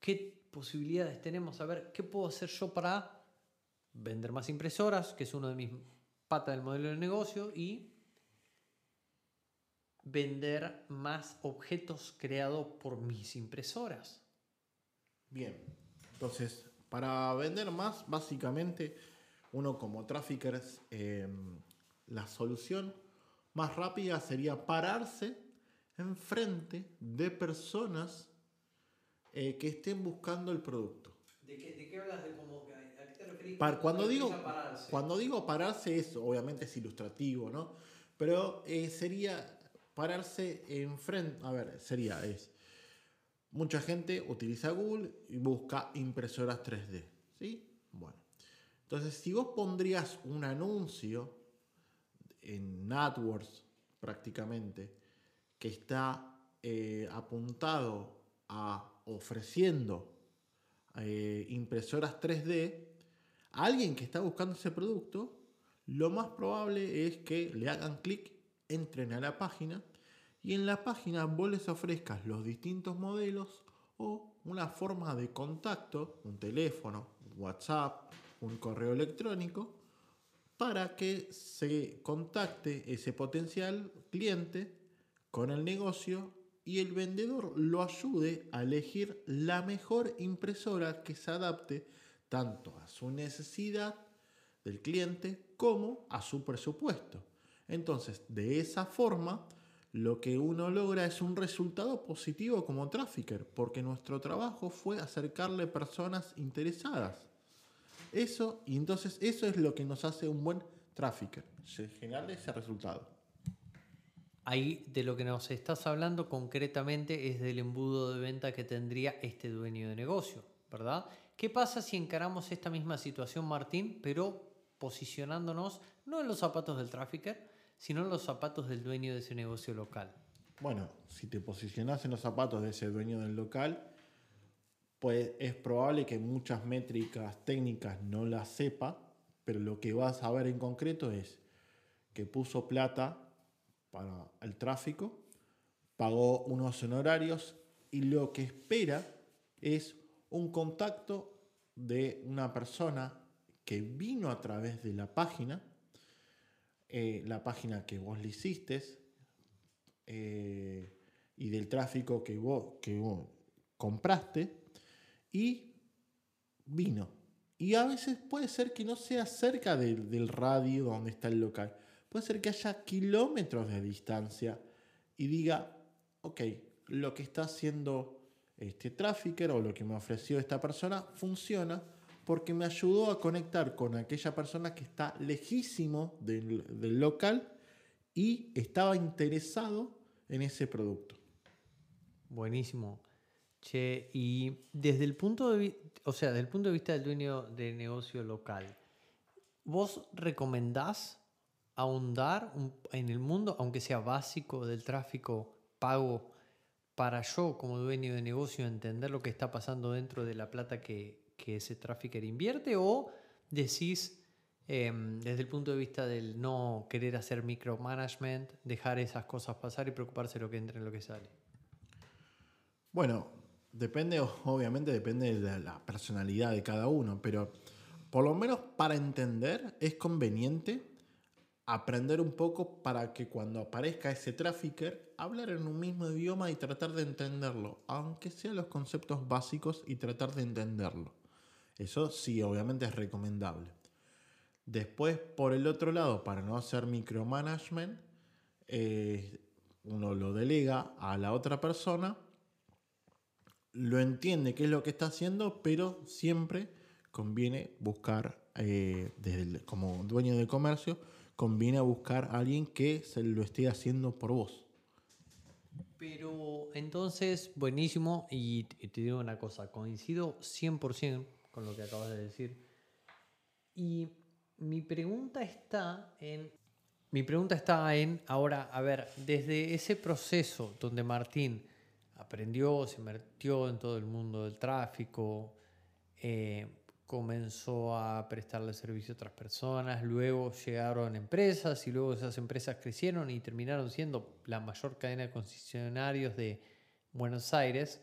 ¿qué posibilidades tenemos? A ver, ¿qué puedo hacer yo para vender más impresoras, que es uno de mis patas del modelo de negocio, y vender más objetos creados por mis impresoras? Bien, entonces, para vender más, básicamente, uno como trafficker, eh, la solución más rápida sería pararse enfrente de personas eh, que estén buscando el producto. ¿De qué, de cuando, digo, pararse? cuando digo pararse es, obviamente es ilustrativo, ¿no? Pero eh, sería pararse enfrente, a ver, sería, es, mucha gente utiliza Google y busca impresoras 3D, ¿sí? Bueno, entonces si vos pondrías un anuncio en AdWords prácticamente, que está eh, apuntado a ofreciendo eh, impresoras 3D, a alguien que está buscando ese producto, lo más probable es que le hagan clic, entren a la página y en la página vos les ofrezcas los distintos modelos o una forma de contacto, un teléfono, un WhatsApp, un correo electrónico, para que se contacte ese potencial cliente con el negocio y el vendedor lo ayude a elegir la mejor impresora que se adapte tanto a su necesidad del cliente como a su presupuesto. Entonces, de esa forma, lo que uno logra es un resultado positivo como trafficker, porque nuestro trabajo fue acercarle personas interesadas. Eso, y entonces eso es lo que nos hace un buen trafficker, generar ese resultado. Ahí de lo que nos estás hablando concretamente es del embudo de venta que tendría este dueño de negocio, ¿verdad? ¿Qué pasa si encaramos esta misma situación, Martín, pero posicionándonos no en los zapatos del trafficker, sino en los zapatos del dueño de ese negocio local? Bueno, si te posicionas en los zapatos de ese dueño del local, pues es probable que muchas métricas técnicas no las sepa, pero lo que vas a ver en concreto es que puso plata para el tráfico, pagó unos honorarios y lo que espera es un contacto de una persona que vino a través de la página, eh, la página que vos le hiciste eh, y del tráfico que vos, que vos compraste, y vino. Y a veces puede ser que no sea cerca del, radio donde está el local. Puede ser que haya kilómetros de distancia y diga, ok, lo que está haciendo este trafficker o lo que me ofreció esta persona funciona porque me ayudó a conectar con aquella persona que está lejísimo del, del local y estaba interesado en ese producto. Buenísimo. Che, y desde el punto de o sea, desde el punto de vista del dueño de negocio local, ¿vos recomendás ahondar en el mundo, aunque sea básico del tráfico pago, para yo como dueño de negocio entender lo que está pasando dentro de la plata que, ese trafficker invierte o decís em, desde el punto de vista del no querer hacer micromanagement, dejar esas cosas pasar y preocuparse de lo que entra y lo que sale? Bueno, depende, obviamente depende de la personalidad de cada uno, pero por lo menos para entender es conveniente aprender un poco para que cuando aparezca ese trafficker, hablar en un mismo idioma y tratar de entenderlo, aunque sean los conceptos básicos y tratar de entenderlo. Eso sí, obviamente es recomendable. Después, por el otro lado, para no hacer micromanagement, eh, uno lo delega a la otra persona, lo entiende qué es lo que está haciendo, pero siempre conviene buscar, eh, desde como dueño de comercio, conviene buscar a alguien que se lo esté haciendo por vos. Pero entonces, buenísimo, y te digo una cosa, coincido 100% con lo que acabas de decir. Y mi pregunta está en... Mi pregunta está en, ahora, a ver, desde ese proceso donde Martín aprendió, se metió en todo el mundo del tráfico, eh, comenzó a prestarle servicio a otras personas, luego llegaron empresas y luego esas empresas crecieron y terminaron siendo la mayor cadena de concesionarios de Buenos Aires.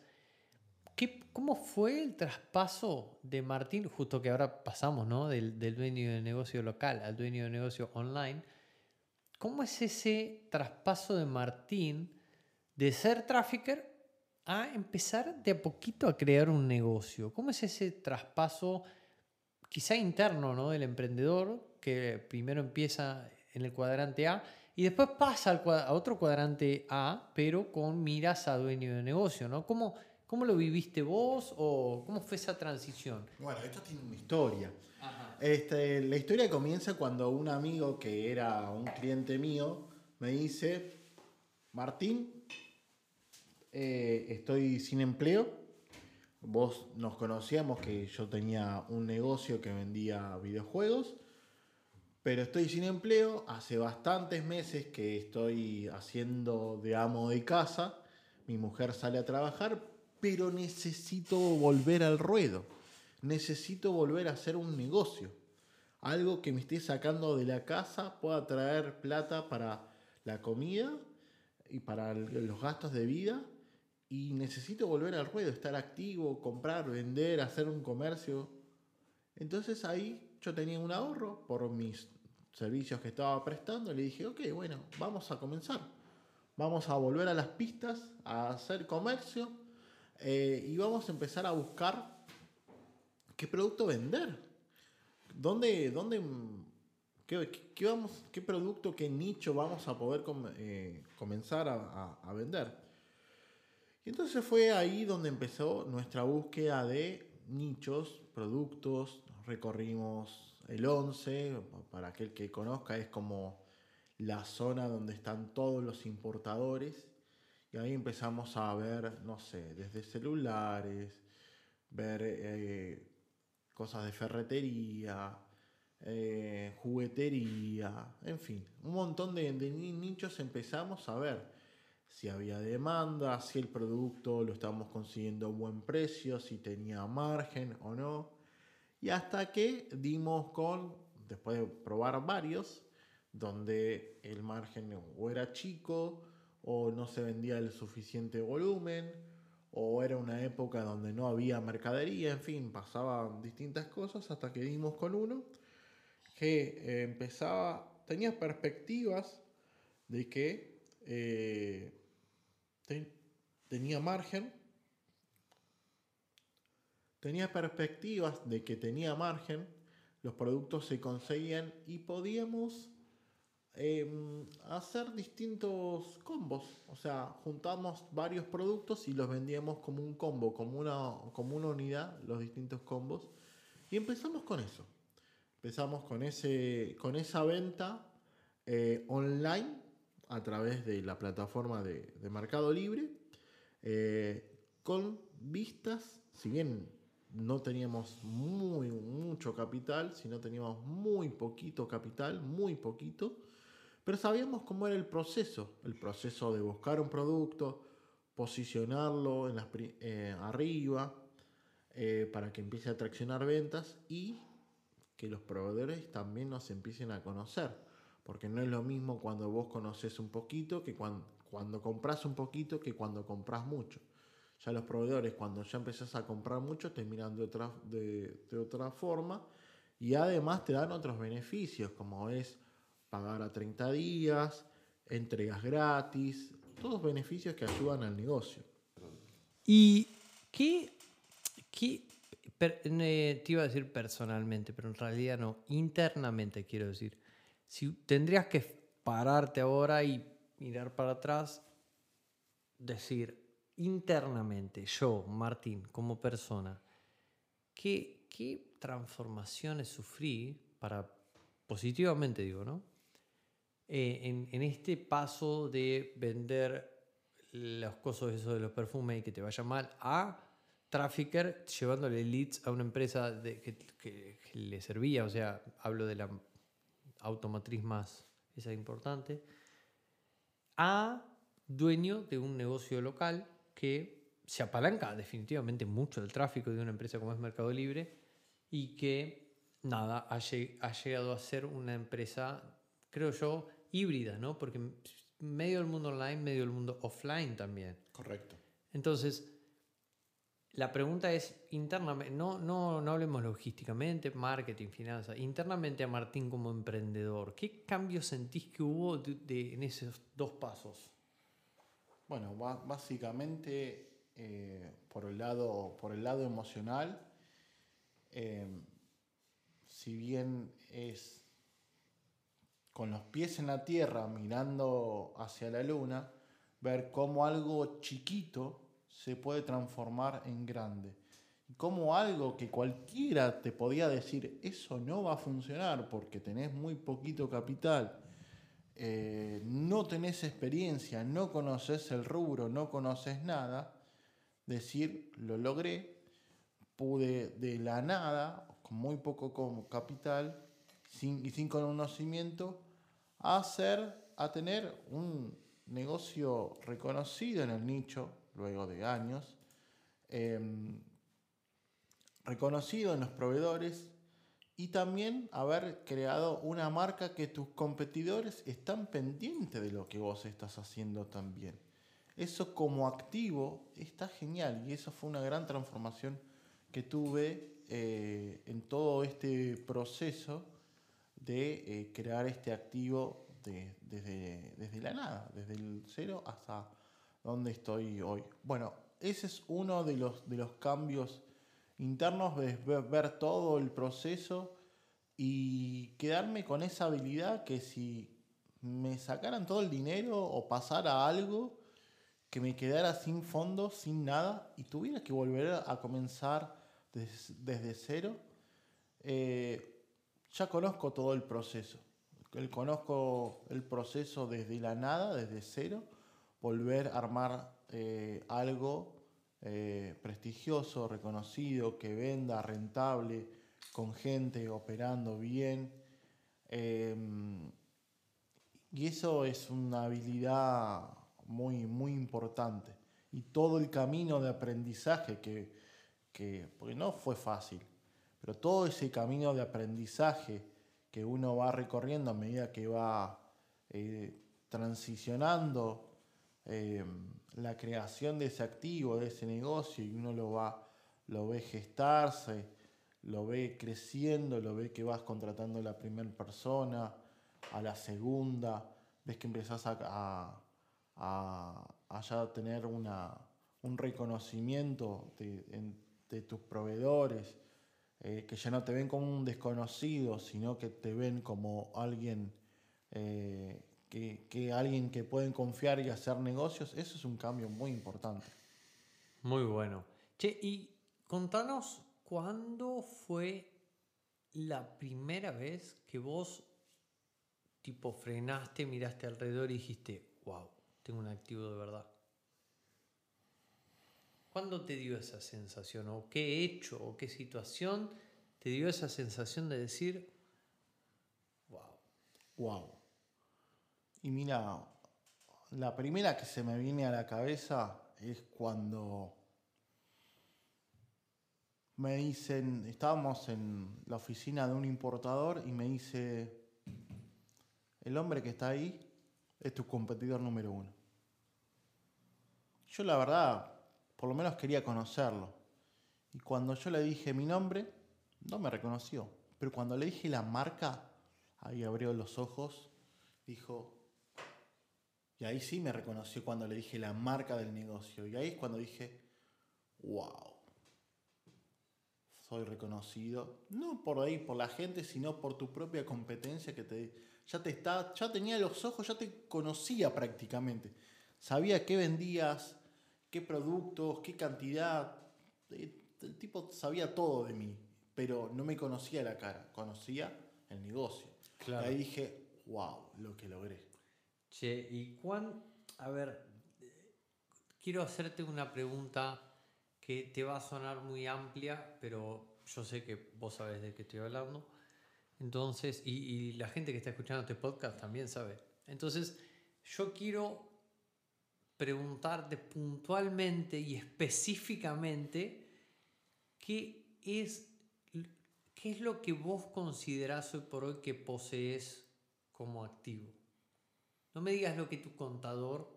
¿Qué, ¿Cómo fue el traspaso de Martín, justo que ahora pasamos ¿no? del, del dueño de negocio local al dueño de negocio online? ¿Cómo es ese traspaso de Martín de ser trafficker a empezar de a poquito a crear un negocio? ¿Cómo es ese traspaso quizá interno ¿no? del emprendedor que primero empieza en el cuadrante A y después pasa al a otro cuadrante A, pero con miras a dueño de negocio? ¿no? ¿Cómo, ¿Cómo lo viviste vos o cómo fue esa transición? Bueno, esto tiene una historia. Este, la historia comienza cuando un amigo que era un cliente mío me dice, Martín, eh, estoy sin empleo. Vos nos conocíamos que yo tenía un negocio que vendía videojuegos, pero estoy sin empleo. Hace bastantes meses que estoy haciendo de amo de casa. Mi mujer sale a trabajar, pero necesito volver al ruedo. Necesito volver a hacer un negocio. Algo que me esté sacando de la casa pueda traer plata para la comida y para los gastos de vida y necesito volver al ruedo, estar activo, comprar, vender, hacer un comercio. Entonces ahí yo tenía un ahorro por mis servicios que estaba prestando. Le dije, ok, bueno, vamos a comenzar. Vamos a volver a las pistas, a hacer comercio eh, y vamos a empezar a buscar qué producto vender. ¿Dónde, dónde qué, qué, vamos, qué producto, qué nicho vamos a poder eh, comenzar a, a vender? Y entonces fue ahí donde empezó nuestra búsqueda de nichos, productos, recorrimos el 11, para aquel que conozca es como la zona donde están todos los importadores. Y ahí empezamos a ver, no sé, desde celulares, ver eh, cosas de ferretería, eh, juguetería, en fin, un montón de, de nichos empezamos a ver si había demanda, si el producto lo estábamos consiguiendo a buen precio, si tenía margen o no. Y hasta que dimos con, después de probar varios, donde el margen o era chico o no se vendía el suficiente volumen o era una época donde no había mercadería, en fin, pasaban distintas cosas hasta que dimos con uno que eh, empezaba, tenía perspectivas de que eh, tenía margen, tenía perspectivas de que tenía margen, los productos se conseguían y podíamos em, hacer distintos combos. O sea, juntamos varios productos y los vendíamos como un combo, como una, como una unidad, los distintos combos. Y empezamos con eso. Empezamos con, ese, con esa venta eh, online a través de la plataforma de, Mercado Libre, eh, con vistas, si bien no teníamos muy, mucho capital, si no teníamos muy poquito capital, muy poquito, pero sabíamos cómo era el proceso, el proceso de buscar un producto, posicionarlo en las eh, arriba eh, para que empiece a traccionar ventas y que los proveedores también nos empiecen a conocer. Porque no es lo mismo cuando vos conoces un poquito que cuando, cuando compras un poquito que cuando compras mucho. Ya los proveedores cuando ya empezás a comprar mucho te miran de otra, de, de otra forma y además te dan otros beneficios como es pagar a 30 días, entregas gratis, todos beneficios que ayudan al negocio. ¿Y qué, qué per- eh, te iba a decir personalmente, pero en realidad no, internamente quiero decir. Si tendrías que pararte ahora y mirar para atrás, decir internamente, yo, Martín, como persona, ¿qué, qué transformaciones sufrí para, positivamente digo, ¿no? Eh, en, en este paso de vender los cosas de los perfumes y que te vaya mal a trafficker llevándole leads a una empresa que, que- que le servía, o sea, hablo de la automatriz más, esa importante, a dueño de un negocio local que se apalanca definitivamente mucho del tráfico de una empresa como es Mercado Libre y que, nada, ha llegado a ser una empresa, creo yo, híbrida, ¿no? Porque medio del mundo online, medio del mundo offline también. Correcto. Entonces, la pregunta es internamente, no, no, no hablemos logísticamente, marketing, finanzas, internamente a Martín como emprendedor, ¿qué cambios sentís que hubo de- en esos dos pasos? Bueno, básicamente eh, por, el lado, por el lado emocional, eh, si bien es con los pies en la tierra mirando hacia la luna, ver cómo algo chiquito se puede transformar en grande. Y cómo algo que cualquiera te podía decir, eso no va a funcionar porque tenés muy poquito capital, eh, no tenés experiencia, no conoces el rubro, no conoces nada, decir, lo logré, pude de la nada, con muy poco como capital y sin conocimiento, hacer, a tener un negocio reconocido en el nicho, luego de años, em, reconocido en los proveedores y también haber creado una marca que tus competidores están pendientes de lo que vos estás haciendo también. Eso como activo está genial y eso fue una gran transformación que tuve eh, en todo este proceso de eh, crear este activo de- desde, desde la nada, desde el cero hasta donde estoy hoy. Bueno, ese es uno de los, de los cambios internos, ver, ver todo el proceso y quedarme con esa habilidad que si me sacaran todo el dinero o pasara algo, que me quedara sin fondos, sin nada, y tuviera que volver a comenzar des- desde cero, eh, ya conozco todo el proceso. El- Conozco el proceso desde la nada, desde cero, volver a armar eh, algo eh, prestigioso, reconocido, que venda, rentable, con gente operando bien. Em, y eso es una habilidad muy, muy importante. Y todo el camino de aprendizaje que, que, porque no fue fácil, pero todo ese camino de aprendizaje que uno va recorriendo a medida que va eh, transicionando eh, la creación de ese activo, de ese negocio, y uno lo va, lo ve gestarse, lo ve creciendo, lo ve que vas contratando a la primera persona, a la segunda, ves que empezás a, a, ya tener una, un reconocimiento de, de tus proveedores, eh, que ya no te ven como un desconocido, sino que te ven como alguien eh, que, que alguien que pueden confiar y hacer negocios, eso es un cambio muy importante. Muy bueno. Che, y contanos cuándo fue la primera vez que vos, tipo, frenaste, miraste alrededor y dijiste, wow, tengo un activo de verdad. ¿Cuándo te dio esa sensación? ¿O qué hecho o qué situación te dio esa sensación de decir, wow? Wow. Y mira, la primera que se me viene a la cabeza es cuando me dicen, estábamos en la oficina de un importador y me dice, el hombre que está ahí es tu competidor número uno. Yo la verdad, por lo menos quería conocerlo. Y cuando yo le dije mi nombre, no me reconoció. Pero cuando le dije la marca, ahí abrió los ojos, dijo, y ahí sí me reconoció cuando le dije la marca del negocio. Y ahí es cuando dije, wow, soy reconocido. No por ahí, por la gente, sino por tu propia competencia que te, ya te está, ya tenía los ojos, ya te conocía prácticamente. Sabía qué vendías, qué productos, qué cantidad. El tipo sabía todo de mí, pero no me conocía la cara, conocía el negocio. Y ahí dije, wow, lo que logré. Che, y Juan, a ver, quiero hacerte una pregunta que te va a sonar muy amplia, pero yo sé que vos sabes de qué estoy hablando. Entonces, y, y la gente que está escuchando este podcast también sabe. Entonces, yo quiero preguntarte puntualmente y específicamente qué es, qué es lo que vos considerás hoy por hoy que posees como activo. No me digas lo que tu contador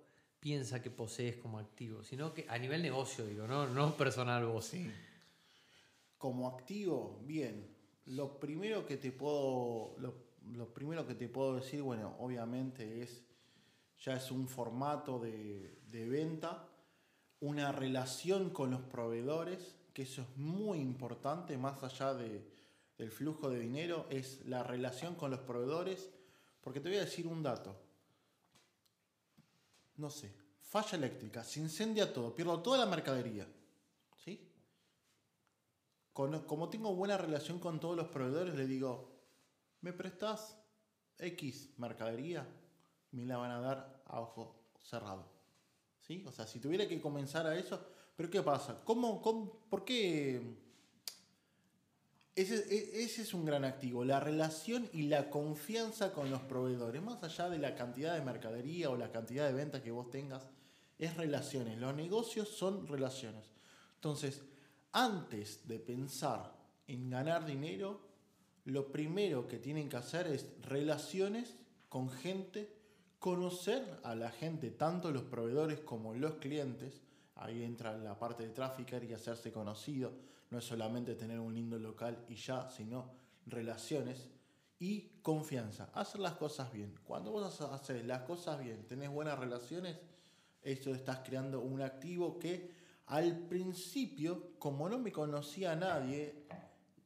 piensa que posees como activo, sino que a nivel negocio, digo, no, no personal vos. Sí. Como activo, bien. Lo primero que te puedo, primero que te puedo decir, bueno, obviamente es, ya es un formato de, de venta, una relación con los proveedores, que eso es muy importante, más allá de, del flujo de dinero, es la relación con los proveedores, porque te voy a decir un dato no sé, falla eléctrica, se incendia todo, pierdo toda la mercadería. ¿Sí? Como tengo buena relación con todos los proveedores, le digo, ¿me prestas X mercadería? Me la van a dar a ojo cerrado. ¿Sí? O sea, si tuviera que comenzar a eso, pero ¿qué pasa? ¿Cómo, cómo por qué ese, e, ese, es un gran activo, la relación y la confianza con los proveedores, más allá de la cantidad de mercadería o la cantidad de ventas que vos tengas, es relaciones. Los negocios son relaciones. Entonces, antes de pensar en ganar dinero, lo primero que tienen que hacer es relaciones con gente, conocer a la gente, tanto los proveedores como los clientes. Ahí entra la parte de tráfico y hacerse conocido no es solamente tener un lindo local y ya, sino relaciones y confianza. Hacer las cosas bien. Cuando vos haces las cosas bien, tenés buenas relaciones, esto estás creando un activo que al principio, como no me conocía a nadie,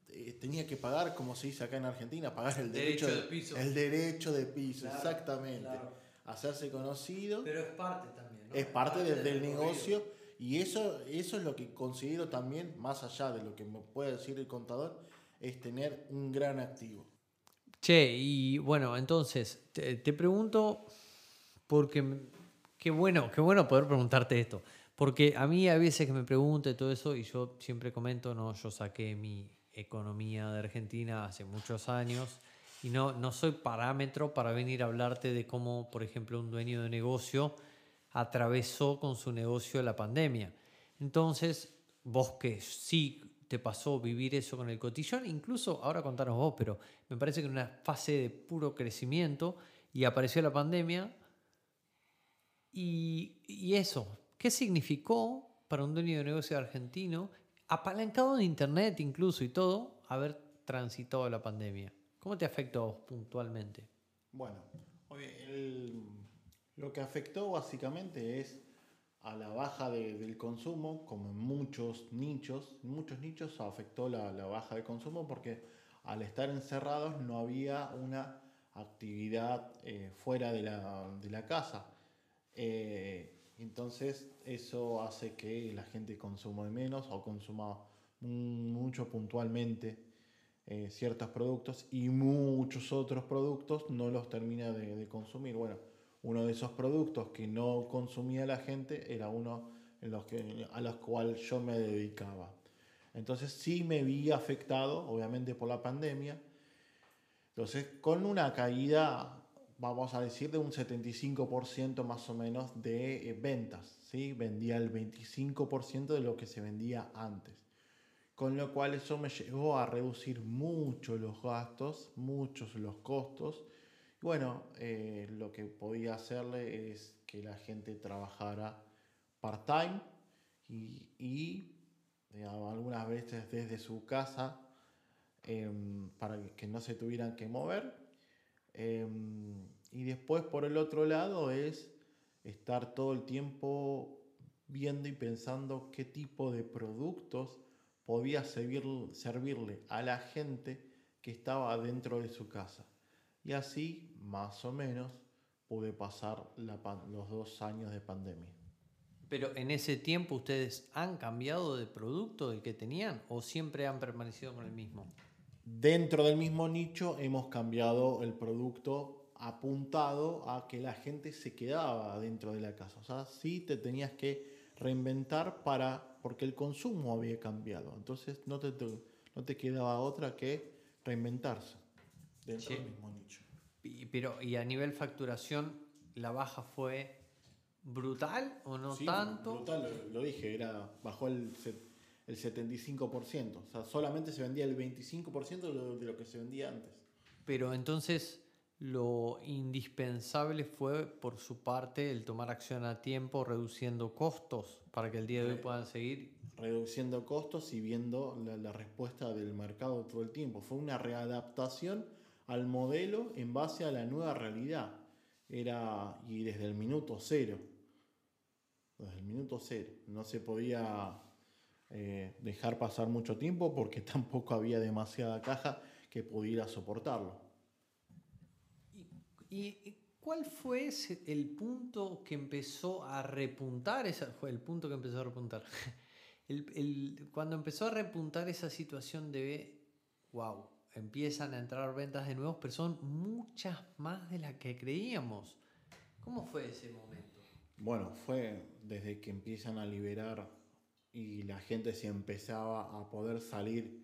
eh, tenía que pagar, como se dice acá en Argentina, pagar el derecho, de piso. El derecho de piso, exactamente. Hacerse conocido. Pero es parte también. Es parte, del, negocio y eso, eso es lo que considero también, más allá de lo que me puede decir el contador, es tener un gran activo. Che, y bueno, entonces, te, pregunto, porque qué bueno, qué bueno poder preguntarte esto. Porque a mí a veces que me pregunte todo eso, y yo siempre comento, no, yo saqué mi economía de Argentina hace muchos años, y no, no soy parámetro para venir a hablarte de cómo, por ejemplo, un dueño de negocio atravesó con su negocio la pandemia. Entonces, vos que sí te pasó vivir eso con el cotillón, incluso ahora contanos vos, pero me parece que en una fase de puro crecimiento y apareció la pandemia. Y, eso, ¿qué significó para un dueño de negocio argentino, apalancado en internet incluso y todo, haber transitado la pandemia? ¿Cómo te afectó puntualmente? Bueno, el, lo que afectó básicamente es a la baja del consumo, como en muchos nichos, en muchos nichos afectó la, baja de consumo porque al estar encerrados no había una actividad eh, fuera de la, casa. Eh, entonces eso hace que la gente consuma menos o consuma mucho puntualmente eh, ciertos productos y muchos otros productos no los termina de, de consumir. Bueno, uno de esos productos que no consumía la gente era uno en los que, a los cuales yo me dedicaba. Entonces sí me vi afectado, obviamente por la pandemia. Entonces con una caída, vamos a decir, de un 75% más o menos de eh, ventas. ¿sí? vendía el 25% de lo que se vendía antes. Con lo cual eso me llegó a reducir mucho los gastos, muchos los costos. Bueno, eh, lo que podía hacerle es que la gente trabajara part-time y, algunas veces desde su casa em, para que no se tuvieran que mover. Em, y después por el otro lado es estar todo el tiempo viendo y pensando qué tipo de productos podía servirle a la gente que estaba dentro de su casa. Y así, más o menos, pude pasar los dos años de pandemia. Pero en ese tiempo ustedes han cambiado de producto del que tenían o siempre han permanecido con el mismo? Dentro del mismo nicho hemos cambiado el producto apuntado a que la gente se quedaba dentro de la casa. O sea, sí te tenías que reinventar para porque el consumo había cambiado. Entonces no te, no te quedaba otra que reinventarse dentro del mismo nicho. Y, pero, y a nivel facturación, la baja fue brutal o no tanto? Brutal, lo, dije, era bajó el, el 75%. O sea, solamente se vendía el 25% de lo, de lo que se vendía antes. Pero entonces lo indispensable fue por su parte el tomar acción a tiempo, reduciendo costos para que el día de hoy puedan seguir. Reduciendo costos y viendo la, la respuesta del mercado todo el tiempo. Fue una readaptación al modelo en base a la nueva realidad. Era, y desde el minuto cero, desde el minuto cero, no se podía eh, dejar pasar mucho tiempo porque tampoco había demasiada caja que pudiera soportarlo. ¿Y, cuál fue el punto que empezó a repuntar? Esa, fue el punto que empezó a repuntar. El, cuando empezó a repuntar esa situación de, wow, empiezan a entrar ventas de nuevos, pero son muchas más de las que creíamos. ¿Cómo fue ese momento? Bueno, fue desde que empiezan a liberar y la gente se empezaba a poder salir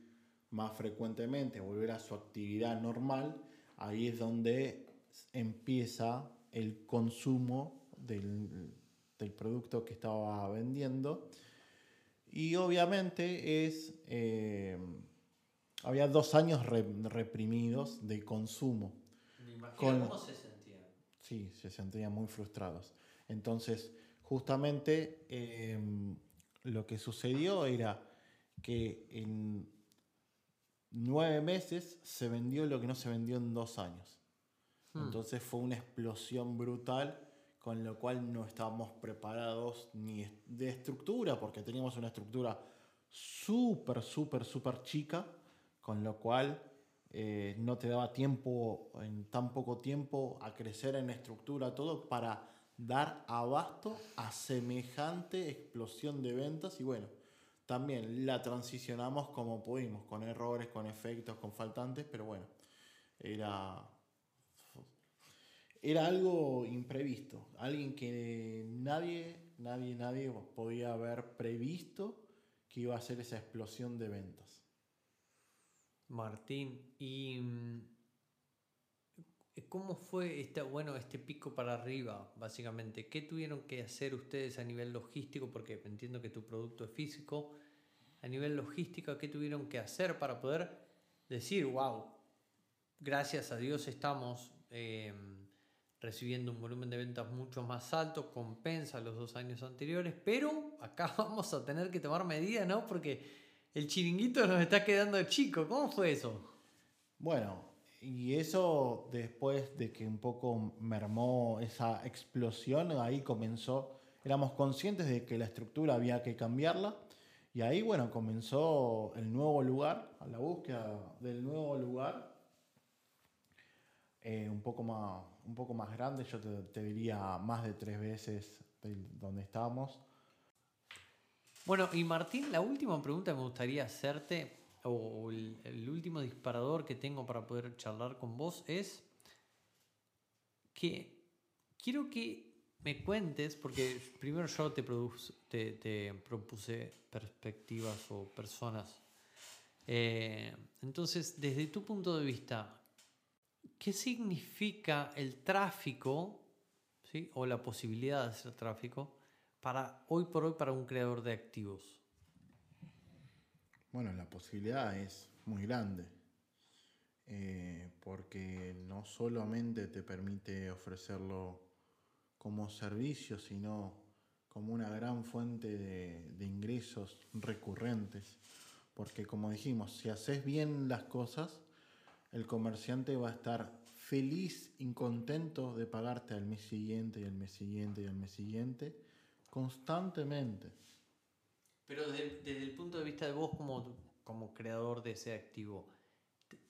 más frecuentemente, volver a su actividad normal, ahí es donde empieza el consumo del, del producto que estaba vendiendo. Y obviamente es... Eh, había dos años reprimidos de consumo. ¿Cómo se sentían? Sí, se sentían muy frustrados. Entonces, justamente em, lo que sucedió era que en nueve meses se vendió lo que no se vendió en dos años. Hmm. Entonces fue una explosión brutal con lo cual no estábamos preparados ni de estructura, porque teníamos una estructura súper, súper, súper chica con lo cual eh, no te daba tiempo, en tan poco tiempo, a crecer en estructura, todo para dar abasto a semejante explosión de ventas y bueno, también la transicionamos como pudimos, con errores, con efectos, con faltantes, pero bueno, era, era algo imprevisto, alguien que nadie, nadie, nadie podía haber previsto que iba a ser esa explosión de ventas. Martín, ¿y mm, cómo fue este, bueno, este pico para arriba, básicamente? ¿Qué tuvieron que hacer ustedes a nivel logístico? Porque entiendo que tu producto es físico. A nivel logístico, ¿qué tuvieron que hacer para poder decir, wow, gracias a Dios estamos em, recibiendo un volumen de ventas mucho más alto, compensa los dos años anteriores, pero acá vamos a tener que tomar medidas, ¿no? Porque el chiringuito nos está quedando chico. ¿Cómo fue eso? Bueno, y eso después de que un poco mermó esa explosión, ahí comenzó, éramos conscientes de que la estructura había que cambiarla. Y ahí, bueno, comenzó el nuevo lugar, la búsqueda del nuevo lugar, eh, un, poco más, un poco más grande, yo te, diría más de tres veces de donde estábamos. Bueno, y Martín, la última pregunta que me gustaría hacerte, o el, último disparador que tengo para poder charlar con vos es que quiero que me cuentes, porque primero yo te, propuse perspectivas o personas. Eh, entonces, desde tu punto de vista, ¿qué significa el tráfico ¿sí? o la posibilidad de hacer tráfico para hoy por hoy para un creador de activos? Bueno, la posibilidad es muy grande. Eh, porque no solamente te permite ofrecerlo como servicio, sino como una gran fuente de, ingresos recurrentes. Porque como dijimos, si haces bien las cosas, el comerciante va a estar feliz y contento de pagarte al mes siguiente y al mes siguiente y al mes siguiente constantemente. Pero desde, el punto de vista de vos como, como creador de ese activo,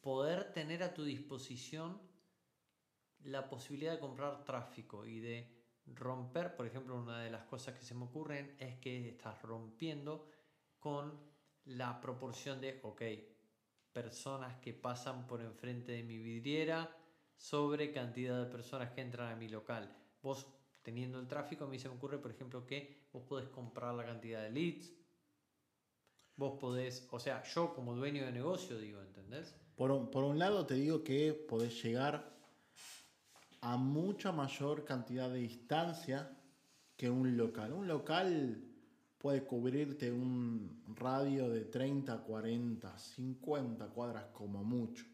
poder tener a tu disposición la posibilidad de comprar tráfico y de romper, por ejemplo, una de las cosas que se me ocurren es que estás rompiendo con la proporción de, ok, personas que pasan por enfrente de mi vidriera sobre cantidad de personas que entran a mi local. Vos teniendo el tráfico, a mí se me ocurre, por ejemplo, que vos podés comprar la cantidad de leads. Vos podés, o sea, yo como dueño de negocio, digo, ¿entendés? Por un, lado te digo que podés llegar a mucha mayor cantidad de distancia que un local. Un local puede cubrirte un radio de 30, 40, 50 cuadras como mucho.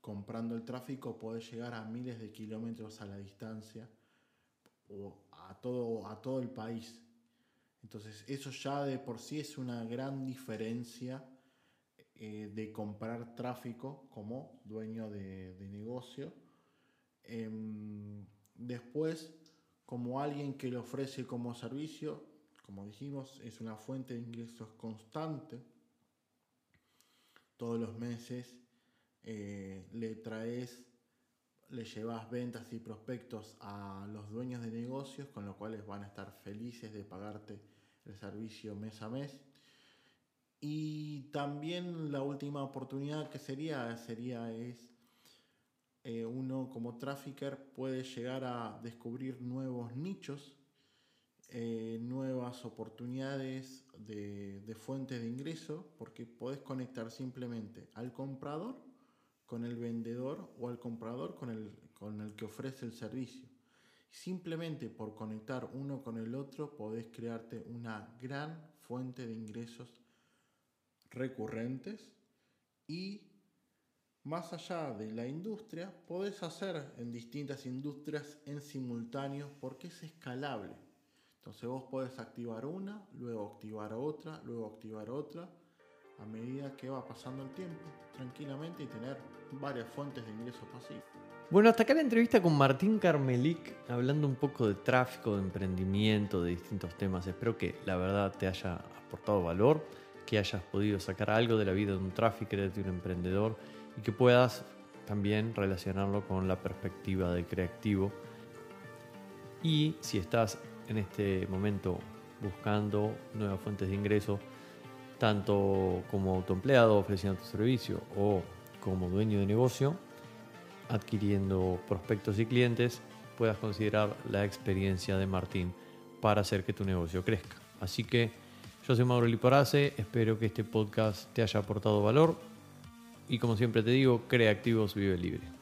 Comprando el tráfico podés llegar a miles de kilómetros a la distancia o a todo, a todo el país. Entonces eso ya de por sí es una gran diferencia eh, de comprar tráfico como dueño de, negocio. Em, después, como alguien que le ofrece como servicio, como dijimos, es una fuente de ingresos constante. Todos los meses eh, le traes, le llevas ventas y prospectos a los dueños de negocios, con lo cuales van a estar felices de pagarte el servicio mes a mes. Y también la última oportunidad que sería, sería es eh, uno como trafficker puede llegar a descubrir nuevos nichos, eh, nuevas oportunidades de, de fuentes de ingreso, porque puedes conectar simplemente al comprador con el vendedor o al comprador con el, con el que ofrece el servicio. Simplemente por conectar uno con el otro podés crearte una gran fuente de ingresos recurrentes y más allá de la industria, podés hacer en distintas industrias en simultáneo porque es escalable. Entonces vos podés activar una, luego activar otra, luego activar otra, a medida que va pasando el tiempo, tranquilamente y tener varias fuentes de ingresos pasivos. Bueno, hasta acá la entrevista con Martín Carmelic, hablando un poco de tráfico, de emprendimiento, de distintos temas. Espero que la verdad te haya aportado valor que hayas podido sacar algo de la vida de un trafficker, de un emprendedor y que puedas también relacionarlo con la perspectiva del creativo. Y si estás en este momento buscando nuevas fuentes de ingreso, tanto como autoempleado ofreciendo tu servicio o como dueño de negocio, adquiriendo prospectos y clientes, puedas considerar la experiencia de Martín para hacer que tu negocio crezca. Así que yo soy Mauro Liporace, espero que este podcast te haya aportado valor y como siempre te digo, crea activos, vive libre.